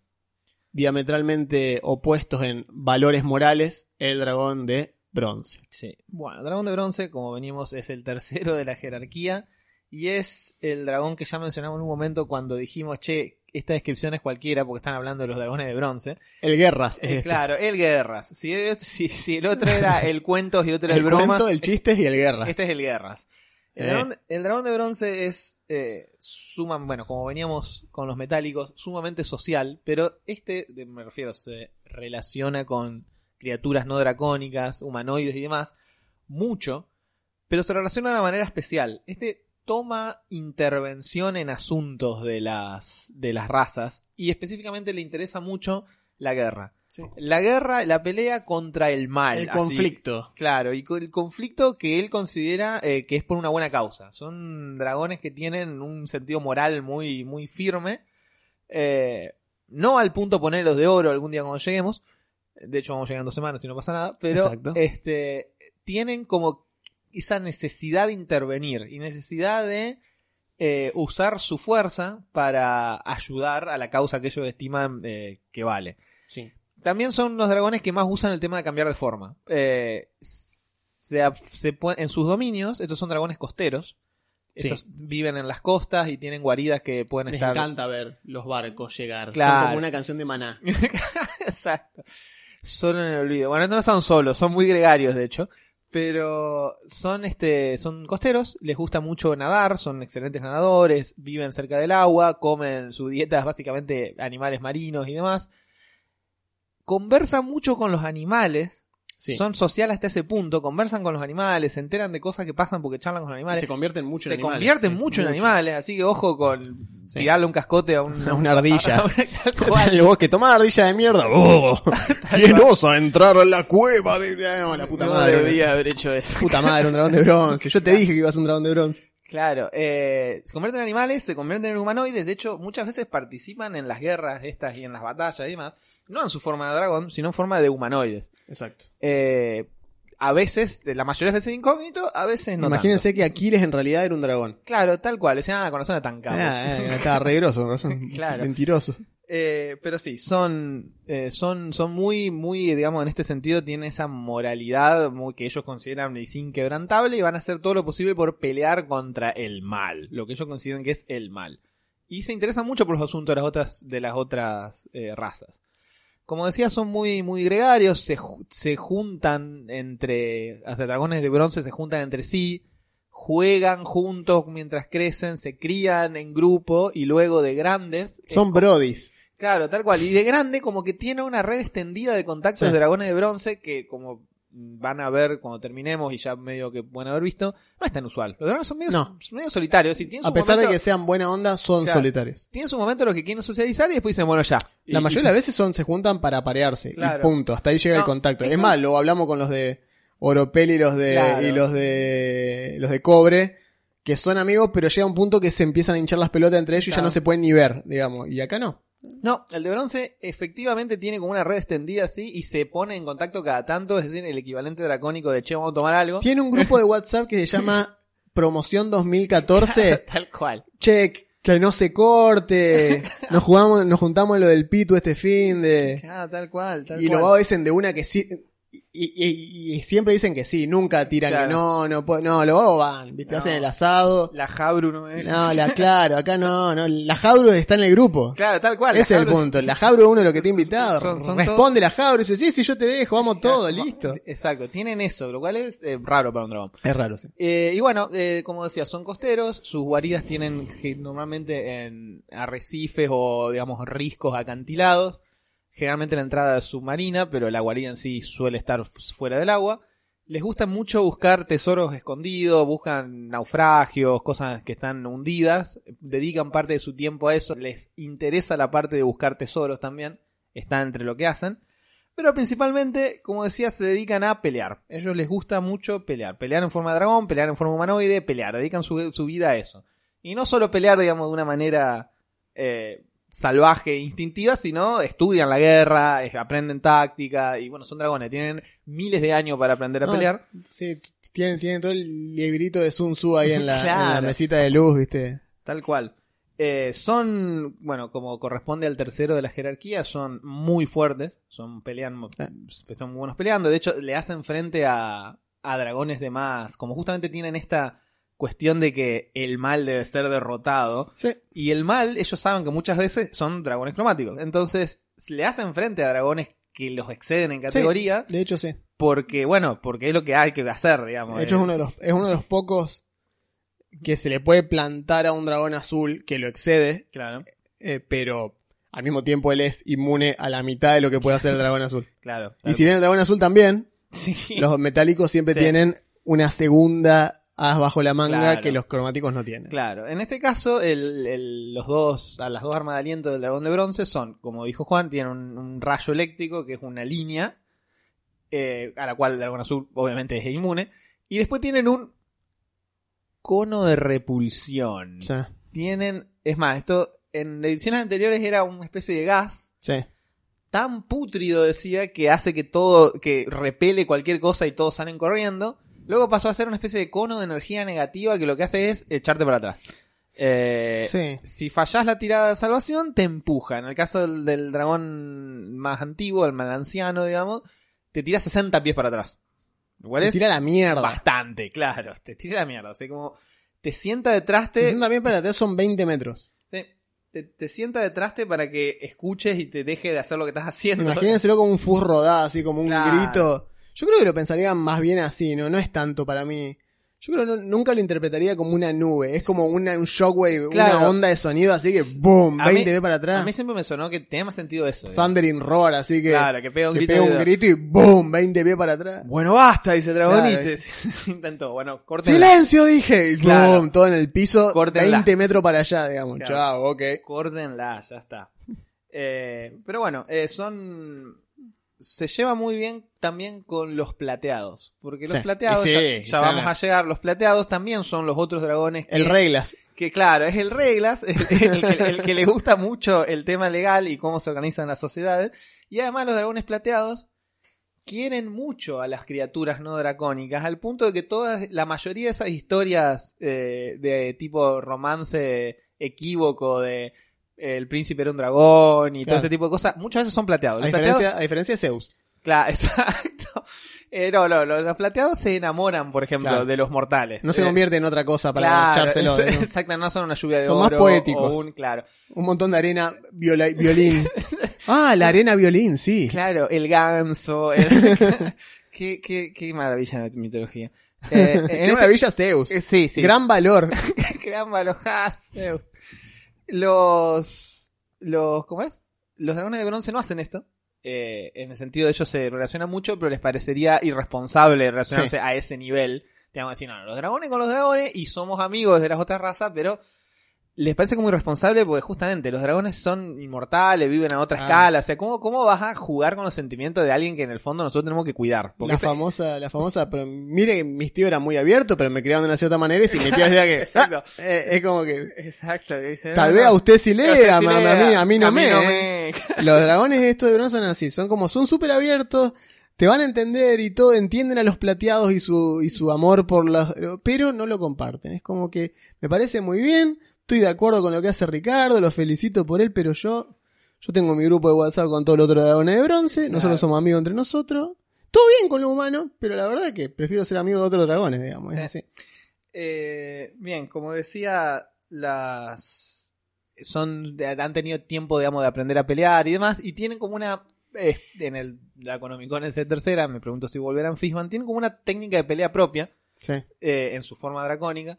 diametralmente opuestos en valores morales. El dragón de bronce. Sí. Bueno, dragón de bronce, como venimos, es el tercero de la jerarquía. Y es el dragón que ya mencionamos en un momento cuando dijimos, che, esta descripción es cualquiera porque están hablando de los dragones de bronce. El guerras. es Eh, este. claro, el guerras. Si, el- si, si el otro era el cuentos y el otro era el, el, bromas, cuento, el chiste y el guerras. este es el guerras. El, Eh. dragón, el dragón de bronce es eh, suman, bueno, como veníamos con los metálicos, sumamente social, pero este, me refiero, se relaciona con criaturas no dracónicas, humanoides y demás, mucho, pero se relaciona de una manera especial. Este toma intervención en asuntos de las, de las razas y específicamente le interesa mucho la guerra. Sí. La guerra, la pelea contra el mal. El así. conflicto. Claro, y el conflicto que él considera eh, que es por una buena causa. Son dragones que tienen un sentido moral muy, muy firme. Eh, no al punto ponerlos de oro algún día cuando lleguemos. De hecho, vamos llegando semanas y no pasa nada. Pero Exacto. este tienen como esa necesidad de intervenir y necesidad de eh, usar su fuerza para ayudar a la causa que ellos estiman eh, que vale. Sí. También son los dragones que más usan el tema de cambiar de forma. Eh, se, se en sus dominios, estos son dragones costeros. Sí. Estos viven en las costas y tienen guaridas que pueden Les estar. encanta ver los barcos llegar. Claro. Son como una canción de maná. Exacto. Solo en el olvido. Bueno, estos no son solos, son muy gregarios, de hecho. Pero son este, son costeros, les gusta mucho nadar, son excelentes nadadores, viven cerca del agua, comen su dieta es básicamente animales marinos y demás. Conversan mucho con los animales, Sí. son sociales hasta ese punto, conversan con los animales, se enteran de cosas que pasan porque charlan con los animales. se convierten mucho se en animales. convierten Sí, mucho en animales, así que ojo con Sí. tirarle un cascote a, un- A una ardilla. a una- tal el bosque, toma ardilla de mierda. ¡Oh! ¿Quién osa entrar a la cueva de no, la puta no madre? debía haber hecho eso. Puta madre, un dragón de bronce. Yo te dije que ibas a un dragón de bronce. Claro, eh, se convierten en animales, se convierten en humanoides, de hecho muchas veces participan en las guerras estas y en las batallas y demás, no en su forma de dragón, sino en forma de humanoides. Exacto. Eh, a veces, la mayoría de veces incógnito, a veces no Imagínense que Aquiles en realidad era un dragón. Claro, tal cual, decían, ah, con razón era tan. Ah, eh, estaba re groso, con razón. Claro. Mentiroso. Eh, pero sí, son, eh, son, son muy, muy, digamos, en este sentido, tienen esa moralidad muy, que ellos consideran inquebrantable y van a hacer todo lo posible por pelear contra el mal, lo que ellos consideran que es el mal. Y se interesan mucho por los asuntos de las otras, de las otras razas. Como decía, son muy, muy gregarios, se, se juntan entre, o sea, dragones de bronce se juntan entre sí, juegan juntos mientras crecen, se crían en grupo y luego de grandes. es Son brodies. Claro, tal cual. Y de grande como que tiene una red extendida de contactos Sí. de dragones de bronce que como van a ver cuando terminemos y ya medio que pueden haber visto, no es tan usual. Los dragones son medio, No. medio solitarios. Y A pesar de que sean buena onda, son Claro. solitarios. Tienen su momento en los que quieren socializar y después dicen, bueno, ya. La Y- mayoría y- de las veces son, se juntan para parearse. Claro. Y punto. Hasta ahí llega No, el contacto. es Es más, lo hablamos con los de Oropel y los de, Claro. y los de, los de Cobre, que son amigos, pero llega un punto que se empiezan a hinchar las pelotas entre ellos y ya no se pueden ni ver, digamos. Y acá no. No, el de bronce efectivamente tiene como una red extendida así y se pone en contacto cada tanto, es decir, el equivalente dracónico de che, vamos a tomar algo. Tiene un grupo de WhatsApp que se llama Promoción 2014. Tal cual. che, que no se corte. Nos jugamos, nos juntamos en lo del Pitu este fin de. Ah, tal cual, tal Y cual. los vagos dicen de una que sí. Y, y- y siempre dicen que sí, nunca tiran Claro. que no, no puedo. No, vagos van, ¿viste? No. Hacen el asado. La Jabru no es. No, la claro, acá no, no. La Jabru está en el grupo. Claro, tal cual. Ese es el punto. La Jabru es uno de los que te ha invitado. Son- son Responde la Jabru y dice, sí, sí, yo te dejo, vamos Claro, listo. Exacto, tienen eso, lo cual es eh, raro para un dragón. Es raro, sí. Eh, y bueno, eh, como decía, son costeros, sus guaridas tienen que- normalmente en arrecifes o, digamos, riscos acantilados. Generalmente la entrada es submarina, pero la guarida en sí suele estar fuera del agua. Les gusta mucho buscar tesoros escondidos, buscan naufragios, cosas que están hundidas, dedican parte de su tiempo a eso, les interesa la parte de buscar tesoros también, está entre lo que hacen. Pero principalmente, como decía, se dedican a pelear. Ellos les gusta mucho pelear. Pelear en forma de dragón, pelear en forma humanoide, pelear. Dedican su, su vida a eso. Y no solo pelear, digamos, de una manera eh, salvaje e instintiva, sino estudian la guerra, aprenden táctica. Y bueno, son dragones. Tienen miles de años para aprender a No, pelear. Sí, tienen, tienen todo el librito de Sun Tzu ahí en la, en la Claro. mesita de luz, ¿viste? Tal cual. Eh, son, bueno, como corresponde al tercero de la jerarquía, son muy fuertes, son pelean, Ah. son muy buenos peleando. De hecho, le hacen frente a, a dragones de más, como justamente tienen esta cuestión de que el mal debe ser derrotado. Sí. Y el mal, ellos saben que muchas veces son dragones cromáticos. Entonces, le hacen frente a dragones que los exceden en categoría, De hecho, sí. porque, bueno, porque es lo que hay que hacer, digamos. De hecho, es uno de los, es uno de los pocos que se le puede plantar a un dragón azul que lo excede, Claro, eh, pero al mismo tiempo él es inmune a la mitad de lo que puede hacer el dragón azul. claro. Y si bien el dragón azul también, Sí. los metálicos siempre Sí. tienen una segunda as bajo la manga Claro. que los cromáticos no tienen. Claro, en este caso, el, el- los dos, a las dos armas de aliento del dragón de bronce son, como dijo Juan, tienen un, un rayo eléctrico que es una línea, eh, a la cual el dragón azul obviamente es inmune, y después tienen un cono de repulsión. Tienen, es más, esto en ediciones anteriores era una especie de gas sí. tan pútrido decía que hace que todo, que repele cualquier cosa y todos salen corriendo. Luego pasó a ser una especie de cono de energía negativa que lo que hace es echarte para atrás. Eh, Sí. Si fallás la tirada de salvación, te empuja. En el caso del, del dragón más antiguo, el más anciano, digamos, te tira 60 pies para atrás. Igual Te es tira la mierda. bastante, claro. Te tira la mierda. O sea, como te sienta detrás, te, 60 pies para atrás son 20 metros. Sí. Te, te sienta detrás te para que escuches y te deje de hacer lo que estás haciendo. Imagínenselo como un fuzz rodado, así como un Claro. grito. Yo creo que lo pensarían más bien así, ¿no? No es tanto para mí. Yo creo que no- nunca lo interpretaría como una nube. Es como una, un shockwave, Claro. una onda de sonido así que ¡boom! A 20 mí- pies para A atrás. mí siempre me sonó que tenía más sentido eso. Thundering roar, así que, Claro, que pega un que grito. pega un grito y ¡boom! 20 pies para atrás. Bueno, basta, dice Dragonite. Claro. Intentó. Bueno, corten. ¡Silencio! Dije. Y Claro. ¡boom! Todo en el piso, Córtenla. 20 metros para allá, digamos. Chao, ok. Córdenla, ya está. Eh, pero bueno, eh, son. Se lleva muy bien también con los plateados. Porque los Sí. plateados, sí, ya, vamos a llegar. Los plateados también son los otros dragones que, El reglas. que claro, es el reglas, el, el que, el que le gusta mucho el tema legal y cómo se organizan las sociedades. Y además los dragones plateados quieren mucho a las criaturas no dracónicas, al punto de que todas, la mayoría de esas historias eh, de tipo romance equívoco de el príncipe era un dragón y todo este tipo de cosas, muchas veces son plateados. A plateados- diferencia, a diferencia de Zeus. Claro, exacto. Eh, no, no, los, plateados se enamoran, por ejemplo, Claro. de los mortales. No se Eh, convierte en otra cosa para echárselo. Exacto, no son una lluvia de Son más oro poéticos. o un, claro. Un montón de arena, viola- violín. Ah, la arena violín, sí. Claro, el ganso. el- qué, qué, qué maravilla de mitología. Eh, en En este- una villa Zeus. eh, sí, sí. Gran valor. Gran baloja, Zeus. Los, los, ¿cómo es? Los dragones de bronce no hacen esto. Eh, en el sentido de ellos se relacionan mucho, pero les parecería irresponsable relacionarse a ese nivel. Te vamos a decir, no, los dragones con los dragones y somos amigos de las otras razas, pero les parece como irresponsable porque justamente los dragones son inmortales, viven a otra Ah. escala. O sea, ¿cómo, ¿cómo vas a jugar con los sentimientos de alguien que en el fondo nosotros tenemos que cuidar? Porque La ese- famosa, la famosa, pero mire que mis tíos eran muy abiertos, pero me criaron de una cierta manera y si mi tío decía que, Exacto. ah, eh, es como que, Exacto. que dice, tal no, vez a usted sí usted lea, sí lea, a mí, a mí no me, me. Los dragones estos de bronce son así, son como, son súper abiertos, te van a entender y todo, entienden a los plateados y su, y su amor por los, pero no lo comparten. Es como que me parece muy bien, estoy de acuerdo con lo que hace Ricardo, lo felicito por él, pero yo, yo tengo mi grupo de WhatsApp con todos los otros dragones de bronce, nosotros somos amigos entre nosotros. Todo bien con lo humano, pero la verdad es que prefiero ser amigo de otros dragones, digamos. Es así. Eh, bien, como decía, las son han tenido tiempo, digamos, de aprender a pelear y demás, y tienen como una eh, en el Draconomicon ese de tercera, me pregunto si volverán Fishman, tienen como una técnica de pelea propia Sí. eh, en su forma dracónica.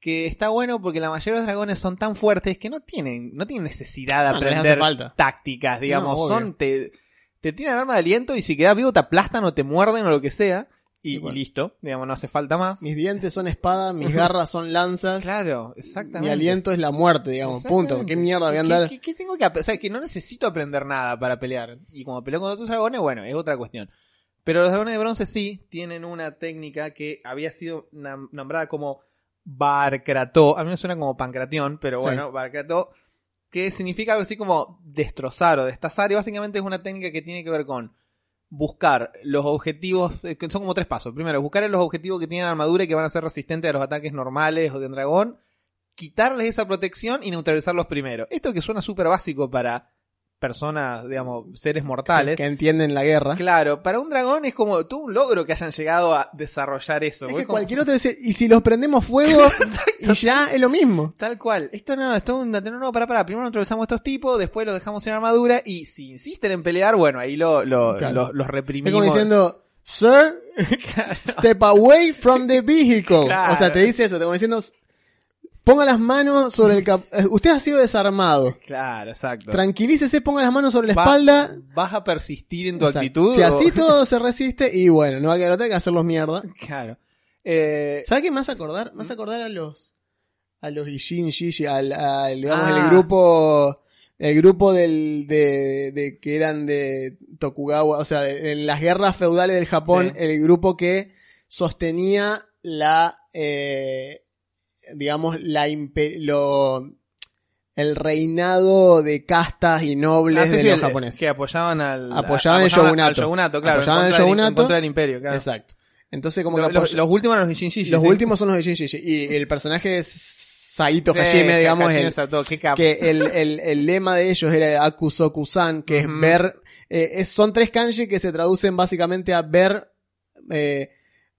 Que está bueno porque la mayoría de los dragones son tan fuertes que no tienen, no tienen necesidad de No, aprender tácticas, digamos. No, son, te, te tiran arma de aliento y si quedas vivo te aplastan o te muerden o lo que sea. Y, bueno. listo, digamos, no hace falta más. Mis dientes son espadas, mis garras son lanzas, Claro, exactamente. mi aliento es la muerte, digamos. Punto. ¿Qué mierda voy a ¿Qué- andar? ¿Qué, qué tengo que aprender? O sea, que no necesito aprender nada para pelear. Y como peleo con otros dragones, bueno, es otra cuestión. Pero los dragones de bronce sí tienen una técnica que había sido nombrada como Barcrató. A mí me suena como Pancratión, pero Sí. bueno, Barcrató. Que significa algo así como destrozar o destazar. Y básicamente es una técnica que tiene que ver con buscar los objetivos, eh, que son como tres pasos. Primero, buscar los objetivos que tienen armadura y que van a ser resistentes a los ataques normales o de un dragón. Quitarles esa protección y neutralizarlos primero. Esto que suena súper básico para personas, digamos, seres mortales. Que entienden la guerra. Claro, para un dragón es como todo un logro que hayan llegado a desarrollar eso. Es que como- cualquier otro dice, y si los prendemos fuego, y ya es lo mismo. Tal cual. Esto no, no, esto es un no, no, para, para. Primero neutralizamos estos tipos, después los dejamos sin armadura y si insisten en pelear, bueno, ahí lo, lo- Claro. los, los Es reprimimos. como diciendo, Sir, step away from the vehicle. Claro. O sea, te dice eso, te como diciendo, ponga las manos sobre el cap eh, Usted ha sido desarmado. Claro, exacto. Tranquilícese, ponga las manos sobre la Va- espalda. ¿Vas a persistir en tu Exacto. actitud? Si o- así todo se resiste, y bueno, no va a quedar otra que hacerlos mierda. Claro. Eh, ¿Sabes qué me vas a acordar? Me vas a acordar a los a los Ishin Shishi, al, al, digamos Ah. el grupo el grupo del de, de que eran de Tokugawa, o sea, de- en las guerras feudales del Japón, Sí. el grupo que sostenía la eh, digamos la lo el reinado de castas y nobles ah, sí, de sí, los el- japoneses. Que apoyaban al... Apoyaban el al shogunato. claro. Apoyaban el shogunato. contra del imperio, claro. Exacto. Entonces como Lo- que los, los últimos eran los Ishin los últimos son los de Shin Shishi. Y el personaje es Saito Sí, Hajime, digamos, el, Sato, que el, el, el lema de ellos era Akusoku-san, que Ujú. es ver, eh, es- son tres kanji que se traducen básicamente a ver, eh,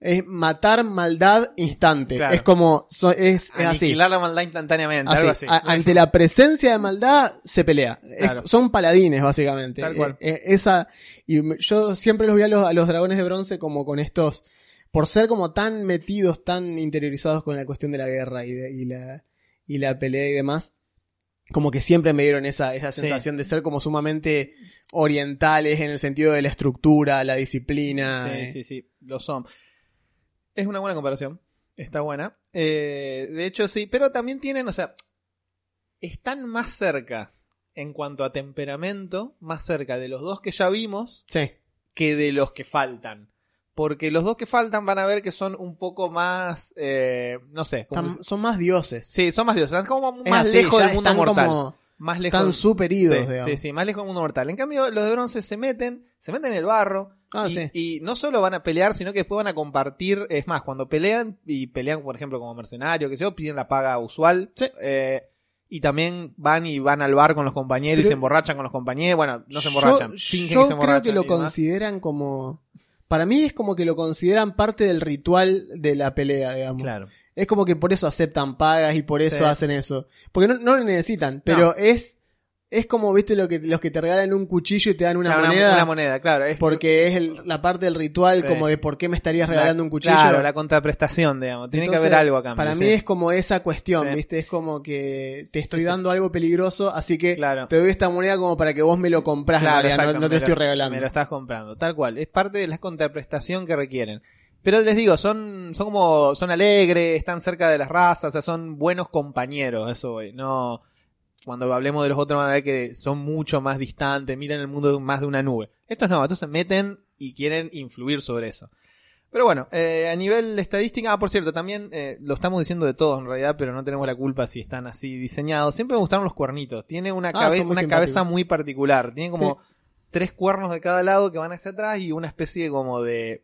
es matar maldad instante. Claro. Es como, so- es, es así. Aniquilar la maldad instantáneamente, Así, algo así. a- ante la presencia de maldad se pelea. Es- son paladines, básicamente. Tal cual. Eh, eh, esa, y yo siempre los vi a los, a los dragones de bronce como con estos, por ser como tan metidos, tan interiorizados con la cuestión de la guerra y, de- y la, y la pelea y demás, como que siempre me dieron esa, esa Sí. sensación de ser como sumamente orientales en el sentido de la estructura, la disciplina. Sí, eh. sí, sí, lo son. Es una buena comparación. Está buena. Eh, de hecho, sí, pero también tienen, o sea, están más cerca en cuanto a temperamento, más cerca de los dos que ya vimos Sí. que de los que faltan. Porque los dos que faltan van a ver que son un poco más, eh, no sé, como- son más dioses. sí, son más dioses, están como más así, lejos del mundo mortal. como- más lejos. están superidos, sí, digamos. sí, sí, más lejos del mundo mortal. En cambio, los de bronce se meten, se meten en el barro. Ah, y, sí. y no solo van a pelear, sino que después van a compartir. Es más, cuando pelean y pelean, por ejemplo, como mercenario, que yo, piden la paga usual. Sí. eh, Y también van y van al bar con los compañeros y se emborrachan con los compañeros. Bueno, no se emborrachan, Yo, fingen yo que se creo emborrachan. que lo demás. consideran como... Para mí es como que lo consideran parte del ritual de la pelea, digamos. Claro. Es como que por eso aceptan pagas y por eso Sí. hacen eso. Porque no, no lo necesitan, pero es es como, viste, lo que, los que te regalan un cuchillo y te dan una Claro, moneda. Una moneda, claro. Es porque es el- la parte del ritual Sí. como de por qué me estarías regalando la- un cuchillo. Claro, la contraprestación, digamos. Tiene Entonces, que haber algo acá. Para mí es como esa cuestión, Sí. ¿viste? Es como que te estoy dando algo peligroso, así que Claro. te doy esta moneda como para que vos me lo compras, Claro, en realidad, no- te me estoy lo- regalando. Me lo estás comprando, tal cual. Es parte de la contraprestación que requieren. Pero les digo, son, son como, son alegres, están cerca de las razas, o sea, son buenos compañeros, eso, güey. No, cuando hablemos de los otros van a ver que son mucho más distantes, miran el mundo más de una nube. Estos no, estos se meten y quieren influir sobre eso. Pero bueno, eh, a nivel estadística, ah, por cierto, también eh, lo estamos diciendo de todos en realidad, pero no tenemos la culpa si están así diseñados. Siempre me gustaron los cuernitos. Tiene una, Ah, cabe- una cabeza muy particular. Tiene como tres cuernos de cada lado que van hacia atrás y una especie como de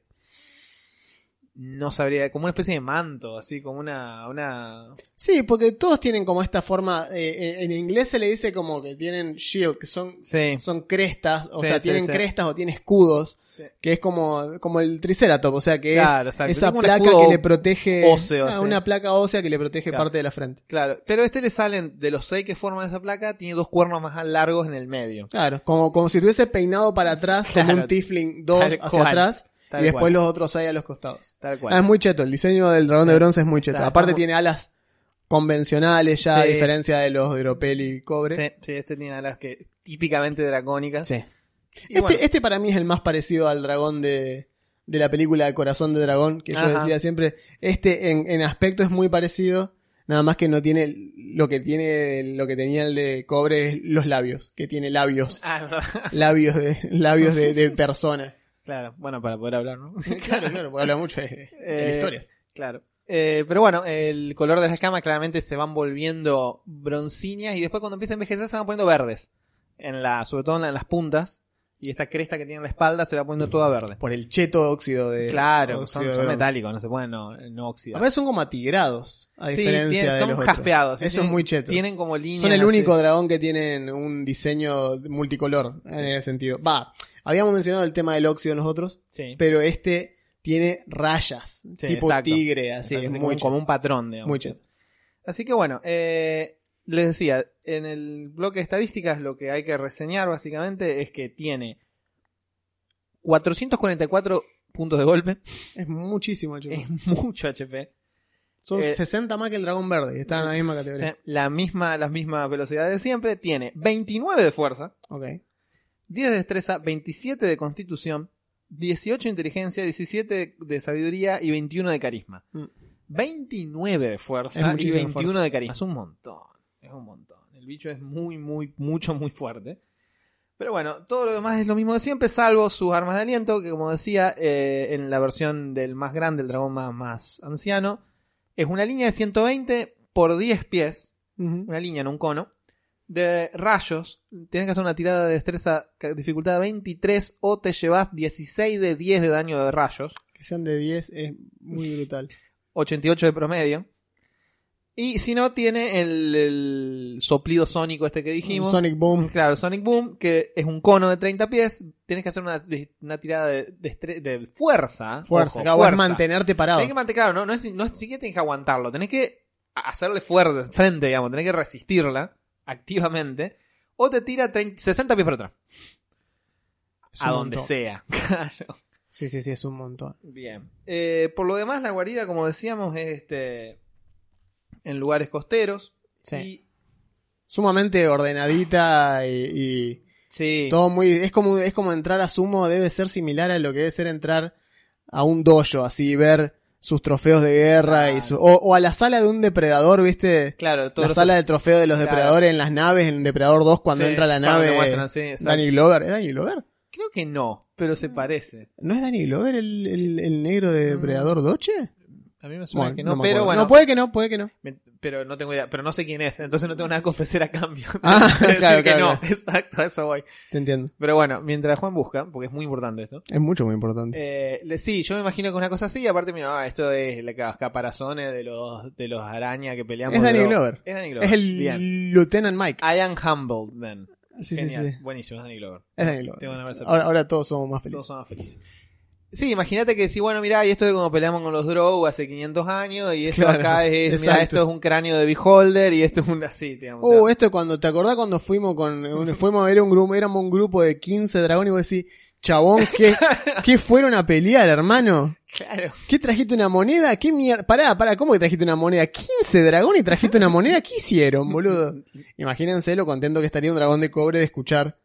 no sabría, como una especie de manto, así como una, una, Sí, porque todos tienen como esta forma, eh, en inglés se le dice como que tienen shield, que son, sí, son crestas, o Sí, sea, sí, tienen crestas o tienen escudos, que es como, como el triceratops, o sea, que Claro, es esa placa que le protege, óseo, ah, una placa ósea que le protege Claro. parte de la frente. claro, pero este le salen de los seis que forman esa placa, tiene dos cuernos más largos en el medio. Claro, como, como si tuviese peinado para atrás, como un Tifling 2 Tal hacia cual. atrás, Tal y después cual. los otros ahí a los costados. Tal cual. Ah, es muy cheto, el diseño del dragón de bronce es muy cheto. Aparte tiene alas convencionales ya, a diferencia de los de y cobre. Sí, sí, este tiene alas que típicamente dracónicas. Sí. Este, bueno, este para mí es el más parecido al dragón de, de la película de Corazón de Dragón, que yo decía siempre. Este en, en aspecto es muy parecido, nada más que no tiene lo que tiene lo que tenía el de cobre es los labios, que tiene labios, Ah, labios de labios de, de persona. Claro, bueno, para poder hablar, ¿no? claro, claro, porque habla mucho de, de Eh, historias. Claro. Eh, pero bueno, el color de las escamas claramente se van volviendo broncíneas y después cuando empieza a envejecer se van poniendo verdes. En la, sobre todo en, la- en las puntas. Y esta cresta que tiene en la espalda se va poniendo toda verde. Por el cheto óxido de Claro, óxido son, metálicos, no se pueden no, no oxidar. Aparte son como atigrados, a Sí, diferencia tienen- de son los jaspeados. Eso tienen- es muy cheto. Tienen como líneas. Son el así. único dragón que tienen un diseño multicolor en ese sentido. Va, habíamos mencionado el tema del óxido en los otros, Sí. pero este tiene rayas, tipo exacto. tigre, así, Exacto, es muy como, como un patrón, digamos. Muy cheto. Así que bueno, eh, les decía, en el bloque de estadísticas lo que hay que reseñar básicamente es que tiene 444 puntos de golpe, Es muchísimo, chico. es mucho HP, Son eh, 60 más que el dragón verde, y están en la misma categoría. la misma, las mismas velocidades de siempre, tiene 29 de fuerza, Ok. 10 de destreza, 27 de constitución, 18 de inteligencia, 17 de, sabiduría y 21 de carisma. Mm. 29 de Es fuerza y muchísima 21 fuerza. de carisma. Es un montón. Es un montón. El bicho es muy, muy, mucho, muy fuerte. Pero bueno, todo lo demás es lo mismo de siempre, salvo sus armas de aliento, que como decía, eh, en la versión del más grande, el dragón más, más anciano, es una línea de 120 por 10 pies, una línea en un cono, de rayos. Tienes que hacer una tirada de destreza, dificultad 23, o te llevas 16 de 10 de daño de rayos. Que sean de 10 es muy brutal. 88 de promedio. Y si no, tiene el, el soplido sónico este que dijimos. Sonic Boom. Claro, Sonic Boom, que es un cono de 30 pies. Tienes que hacer una, una tirada de, de de fuerza. Fuerza. ojo, fuerza. mantenerte parado. Tenés que mantener, claro, no, no es, no siquiera tenés que aguantarlo. Tenés que hacerle fuerza, frente, digamos. Tenés que resistirla activamente. O te tira 30 60 pies por atrás. A donde montón. sea. Claro. Sí, sí, sí, es un montón. Bien. Eh, por lo demás, la guarida, como decíamos, es este en lugares costeros. Sí. Y Sumamente ordenadita y, y sí, todo muy. Es como, es como entrar a Sumo, debe ser similar a lo que debe ser entrar a un dojo, así, ver sus trofeos de guerra y su, o, o a la sala de un depredador, ¿viste? claro, todos La sala de trofeo de los Claro. depredadores en las naves, en Depredador 2, cuando Sí, entra la nave. muestran, sí. Danny Glover. ¿Es Danny Glover? Creo que no, pero se parece. ¿No es Danny Glover el, el, el negro de Mm. Depredador Doche? A mí me suena Bueno, que no, pero bueno. No, puede que no, puede que no. me- pero no tengo idea. Pero no sé quién es, entonces no tengo nada que ofrecer a cambio. Ah, claro, que claro, no. claro. Exacto, eso voy. Te entiendo. Pero bueno, mientras Juan busca, porque es muy importante esto. Es mucho, muy importante. Eh, le- sí, yo me imagino que una cosa así, aparte, mira, ah, esto es la ca- caparazones de los, de los araña que peleamos. Es Danny Glover. Es Danny Glover. es el Bien. Lieutenant Mike. I am humbled, then. Sí, sí, Genial. sí. Buenísimo, es Danny Glover. Es Danny Glover. Ahora, ahora todos somos más Todos felices. son más felices. Sí, imagínate que si, bueno, mira, y esto de como peleamos con los Drow hace 500 años, y esto Claro, acá es, mira, esto es un cráneo de Beholder, y esto es un así, digamos. Uh, esto es cuando, ¿te acordás cuando fuimos con, fuimos a ver un grupo, éramos un grupo de 15 dragones y vos decís, chabón, ¿qué, ¿qué fueron a pelear, hermano? claro. ¿Qué trajiste una moneda? ¿Qué mierda? Pará, pará, ¿cómo que trajiste una moneda? 15 dragones y trajiste una moneda, ¿qué hicieron, boludo? Imagínense lo contento que estaría un dragón de cobre de escuchar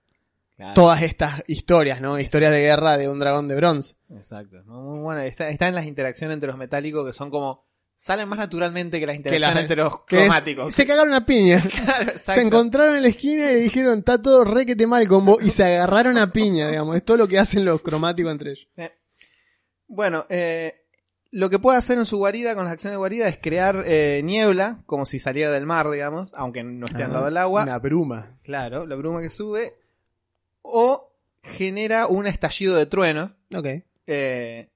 Claro. todas estas historias, ¿no? Historias de guerra de un dragón de bronce. Exacto. ¿no? Muy bueno. Está, está en las interacciones entre los metálicos que son como. Salen más naturalmente que las Que interacciones las- entre los cromáticos. se cagaron a piña. Claro. Se encontraron en la esquina y le dijeron, está todo re que te mal con vos. Y se agarraron a piña, digamos. Es todo lo que hacen los cromáticos entre ellos. Bueno, eh, lo que puede hacer en su guarida con las acciones de guarida es crear eh, niebla, como si saliera del mar, digamos, aunque no esté al lado del agua. Una bruma. Claro, la bruma que sube. O genera un estallido de trueno, Ok. Eh,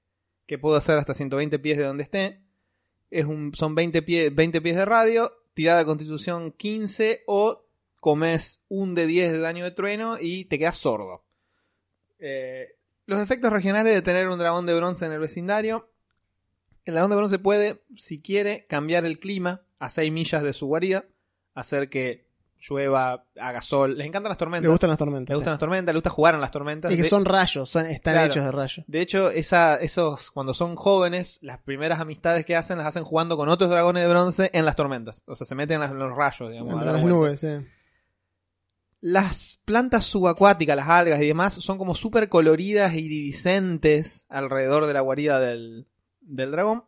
que puedo hacer hasta 120 pies de donde esté. Es un, son 20, pie- 20 pies de radio, tirada de constitución 15 o comes un de 10 de daño de trueno y te quedas sordo. Eh, los efectos regionales de tener un dragón de bronce en el vecindario. El dragón de bronce puede, si quiere, cambiar el clima a 6 millas de su guarida, hacer que llueva, haga sol. Les encantan las tormentas. Le gustan las tormentas. Le gustan sí. las tormentas, le gusta jugar en las tormentas. Y que De- son rayos, son- están Claro. hechos de rayos. de hecho, esa, esos, cuando son jóvenes, las primeras amistades que hacen las hacen jugando con otros dragones de bronce en las tormentas. O sea, se meten en, las- en los rayos, digamos. Entre las vuelta. nubes, sí. Las plantas subacuáticas, las algas y demás, son como súper coloridas y iridiscentes alrededor de la guarida del, del dragón.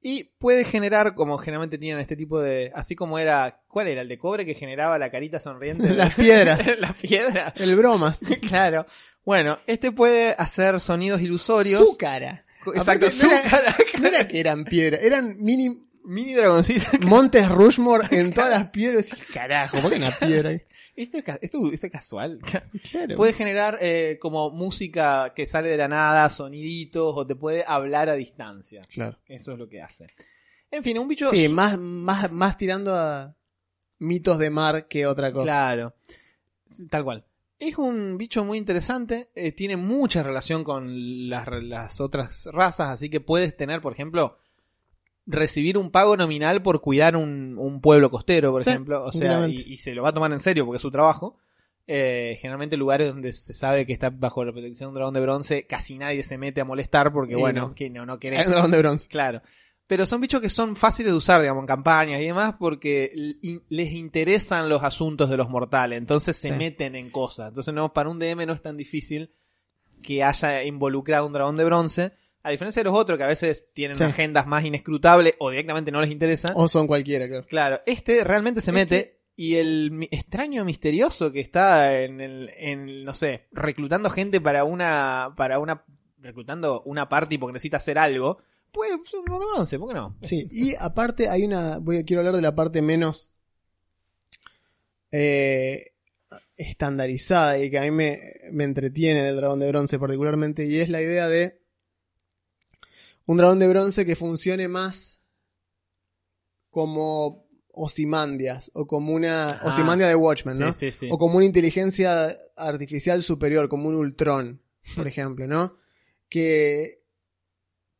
Y puede generar, como generalmente tienen este tipo de. Así como era. ¿Cuál era? El de cobre que generaba la carita sonriente. Las piedras. Las piedras. El bromas. claro. Bueno, este puede hacer sonidos ilusorios. Su cara. Exacto, Aparte, su no era- cara. No era que eran piedras, eran mini Mini dragoncito. montes Rushmore en todas las piedras. Carajo, ¿por qué una piedra ahí? Esto es, esto, esto es casual. Claro. Puede generar eh, como música que sale de la nada, soniditos, o te puede hablar a distancia. Claro. Eso es lo que hace. En fin, un bicho. Sí, más, más, más tirando a mitos de mar que otra cosa. Claro. Tal cual. Es un bicho muy interesante. eh, tiene mucha relación con las, las otras razas. Así que puedes tener, por ejemplo, recibir un pago nominal por cuidar un, un pueblo costero, por Sí, ejemplo. O sea, y, se lo va a tomar en serio porque es su trabajo. Eh, generalmente lugares donde se sabe que está bajo la protección de un dragón de bronce, casi nadie se mete a molestar porque, Y bueno, no. que no, no querés. un dragón de bronce. Claro. Pero son bichos que son fáciles de usar, digamos, en campañas y demás, porque les interesan los asuntos de los mortales. Entonces se Sí. meten en cosas. Entonces, no, para un DM no es tan difícil que haya involucrado un dragón de bronce. A diferencia de los otros que a veces tienen Sí. agendas más inescrutables o directamente no les interesa. O son cualquiera, claro. Claro, este realmente se mete y el extraño misterioso que está en el, en, no sé, reclutando gente para una, para una, reclutando una party porque necesita hacer algo, pues un bronce, ¿por qué no? Sí, y aparte hay una. Voy, quiero hablar de la parte menos eh, estandarizada y que a mí me, me entretiene del dragón de bronce particularmente, y es la idea de un dragón de bronce que funcione más como Osimandias, o como una Ajá. Osimandia de Watchmen, ¿no? Sí, sí, sí. O como una inteligencia artificial superior, como un Ultron, por ejemplo, ¿no? Que.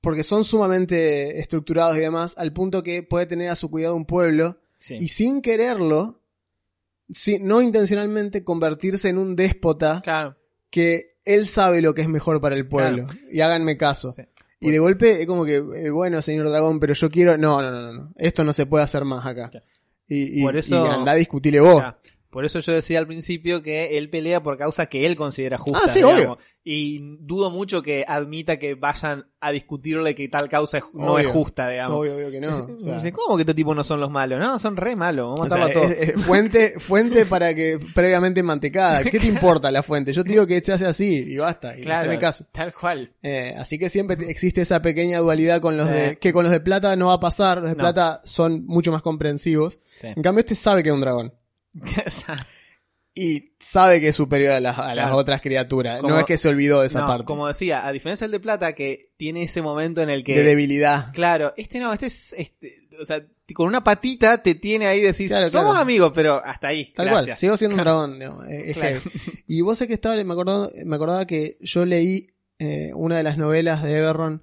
Porque son sumamente estructurados y demás, al punto que puede tener a su cuidado un pueblo y sin quererlo, si- no intencionalmente, convertirse en un déspota Claro. que él sabe lo que es mejor para el pueblo. Y háganme caso. Y de golpe es como que, eh, bueno, señor dragón, pero yo quiero. No, no, no, no. Esto no se puede hacer más acá. Claro. Y, y, Por eso- y andá a discutirle vos. Por eso yo decía al principio que él pelea por causas que él considera justas. Ah, sí, digamos. obvio. Y dudo mucho que admita que vayan a discutirle que tal causa no Obvio. es justa, digamos. Obvio, obvio que no. o sea, ¿Cómo que estos tipos no son los malos? No, son re malos. Vamos a o sea, matarlos a es- todos. es fuente, fuente para que previamente mantecada. ¿Qué te importa la fuente? Yo te digo que se hace así y basta. Y Claro, haceme caso. tal cual. Eh, así que siempre te- existe esa pequeña dualidad con los Sí. de, que con los de plata no va a pasar. Los de No. plata son mucho más comprensivos. Sí. En cambio, este sabe que es un dragón. Y sabe que es superior a las, a las Claro. otras criaturas. Como- no es que se olvidó de esa No, parte. como decía, a diferencia del de plata, que tiene ese momento en el que. De debilidad. Claro, este no, este es. Este, o sea, con una patita te tiene ahí decís, Claro, somos claro. amigos, pero hasta ahí. Tal cual, sigo siendo un dragón. eh, es. Y vos sé que estaba, me acordaba, me acordaba que yo leí eh, una de las novelas de Everron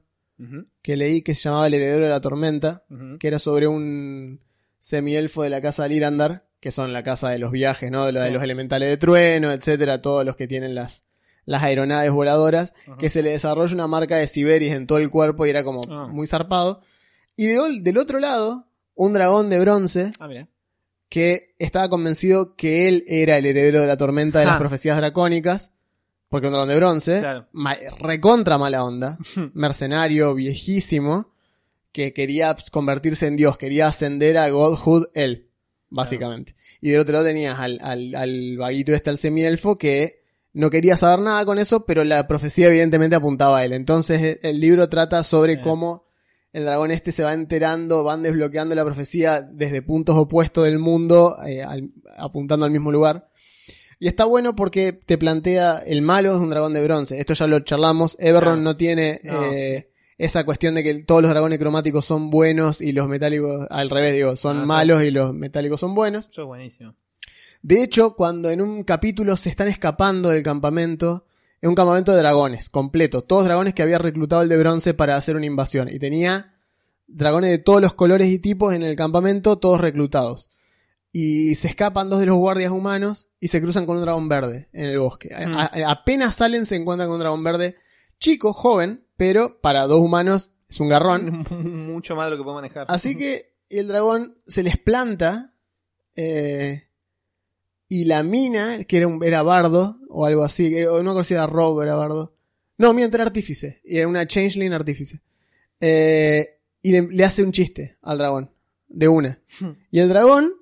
que leí que se llamaba El heredero de la tormenta, que era sobre un semielfo de la casa de Lirandar, que son la casa de los viajes, ¿no? De, de Sí. los elementales de trueno, etcétera, todos los que tienen las, las aeronaves voladoras, Ajá. que se le desarrolla una marca de Siberis en todo el cuerpo y era como Ah. muy zarpado. Y de del otro lado, un dragón de bronce Ah, mira. que estaba convencido que él era el heredero de la tormenta de las Ah. profecías dracónicas, porque un dragón de bronce, Claro. ma- recontra mala onda, mercenario viejísimo, que quería convertirse en Dios, quería ascender a Godhood él, básicamente. Y del otro lado tenías al, al, al vaguito este, al semielfo, que no quería saber nada con eso, pero la profecía evidentemente apuntaba a él. Entonces eh, el libro trata sobre Bien. cómo el dragón este se va enterando, van desbloqueando la profecía desde puntos opuestos del mundo, eh, al- apuntando al mismo lugar. Y está bueno porque te plantea el malo es un dragón de bronce. Esto ya lo charlamos. Everron Claro. no tiene No. eh, esa cuestión de que todos los dragones cromáticos son buenos y los metálicos, al revés, digo, son Ah, sí. malos y los metálicos son buenos. Eso es buenísimo. De hecho, cuando en un capítulo se están escapando del campamento, es un campamento de dragones, completo. Todos dragones que había reclutado el de bronce para hacer una invasión. Y tenía dragones de todos los colores y tipos en el campamento, todos reclutados. Y se escapan dos de los guardias humanos y se cruzan con un dragón verde en el bosque. Mm. a- apenas salen se encuentran con un dragón verde chico, joven, pero para dos humanos es un garrón. Mucho más de lo que puedo manejar. Así que el dragón se les planta eh, y la mina, que era, un, era bardo o algo así, o no me acuerdo si era robo o era bardo. No, mientras era artífice, y era una changeling artífice. Eh, y le, le hace un chiste al dragón, de una. Y el dragón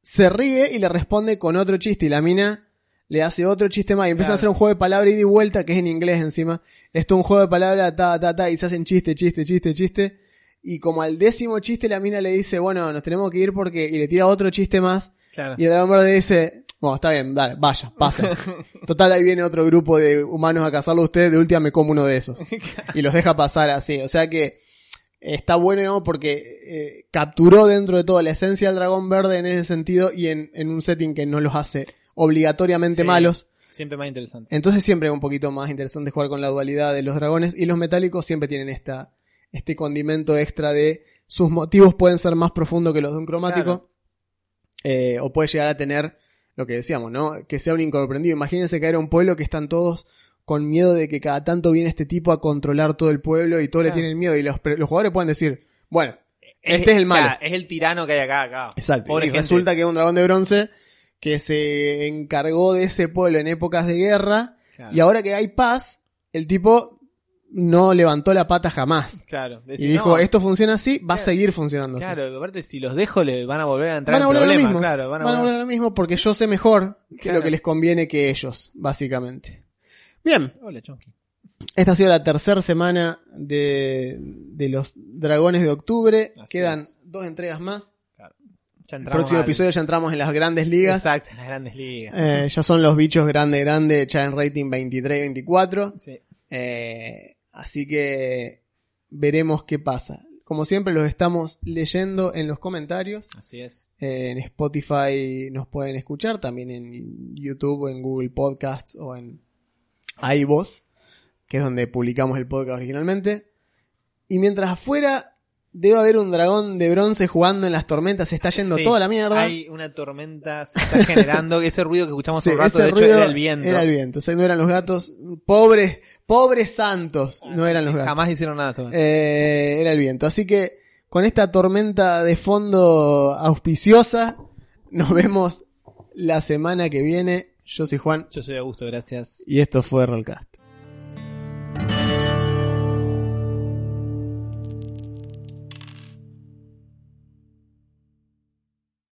se ríe y le responde con otro chiste, y la mina le hace otro chiste más, y empiezan a hacer un juego de palabra ida y vuelta, que es en inglés encima. Esto es un juego de palabra, ta, ta, ta, y se hacen chiste, chiste, chiste, chiste. Y como al décimo chiste la mina le dice, bueno, nos tenemos que ir porque... Y le tira otro chiste más. Claro. Y el dragón verde dice, bueno, está bien, dale, vaya, pasa. Total, ahí viene otro grupo de humanos a cazarlo a ustedes, de última me como uno de esos. Y los deja pasar así. O sea que está bueno, digamos, porque eh, capturó dentro de todo la esencia del dragón verde en ese sentido y en, en un setting que no los hace obligatoriamente Sí. malos. Siempre más interesante. Entonces siempre es un poquito más interesante jugar con la dualidad de los dragones y los metálicos siempre tienen esta, este condimento extra de sus motivos pueden ser más profundos que los de un cromático. Claro. Eh, o puede llegar a tener lo que decíamos, ¿no? Que sea un incomprendido. Imagínense que era un pueblo que están todos con miedo de que cada tanto viene este tipo a controlar todo el pueblo y todos le tienen miedo y los, los jugadores pueden decir, bueno, este es el malo. claro, es el tirano que hay acá, acá. Exacto. Pobre y gente. resulta que es un dragón de bronce que se encargó de ese pueblo en épocas de guerra Claro. y ahora que hay paz, el tipo no levantó la pata jamás. Claro. Y dijo, no, esto funciona así, va a Claro. seguir funcionando así. Claro, aparte si los dejo le van a volver a entrar Van a en volver a lo mismo. claro, van a Van a volver- a lo mismo porque yo sé mejor que Claro. lo que les conviene que ellos, básicamente. Bien, Hola, Chonky. esta ha sido la tercera semana de, de los dragones de octubre. Así Quedan es. dos entregas más. Ya El próximo al- episodio ya entramos en las grandes ligas. Exacto, en las grandes ligas. Eh, ya son los bichos grande, grande, ya en rating 23 y 24. Sí. Eh, así que veremos qué pasa. Como siempre los estamos leyendo en los comentarios. Así es. Eh, en Spotify nos pueden escuchar, también en YouTube o en Google Podcasts o en iVoox, que es donde publicamos el podcast originalmente. Y mientras afuera debe haber un dragón de bronce jugando en las tormentas, se está yendo Sí, toda la mierda. Hay una tormenta, se está generando, ese ruido que escuchamos Sí, un rato, ese de hecho ruido era el viento. Era el viento, o sea, no eran los gatos. Pobres, pobres santos, no eran los gatos. Jamás hicieron nada. Eh, era el viento. Así que con esta tormenta de fondo auspiciosa, nos vemos la semana que viene. Yo soy Juan Yo soy Augusto, gracias. y esto fue Rollcast.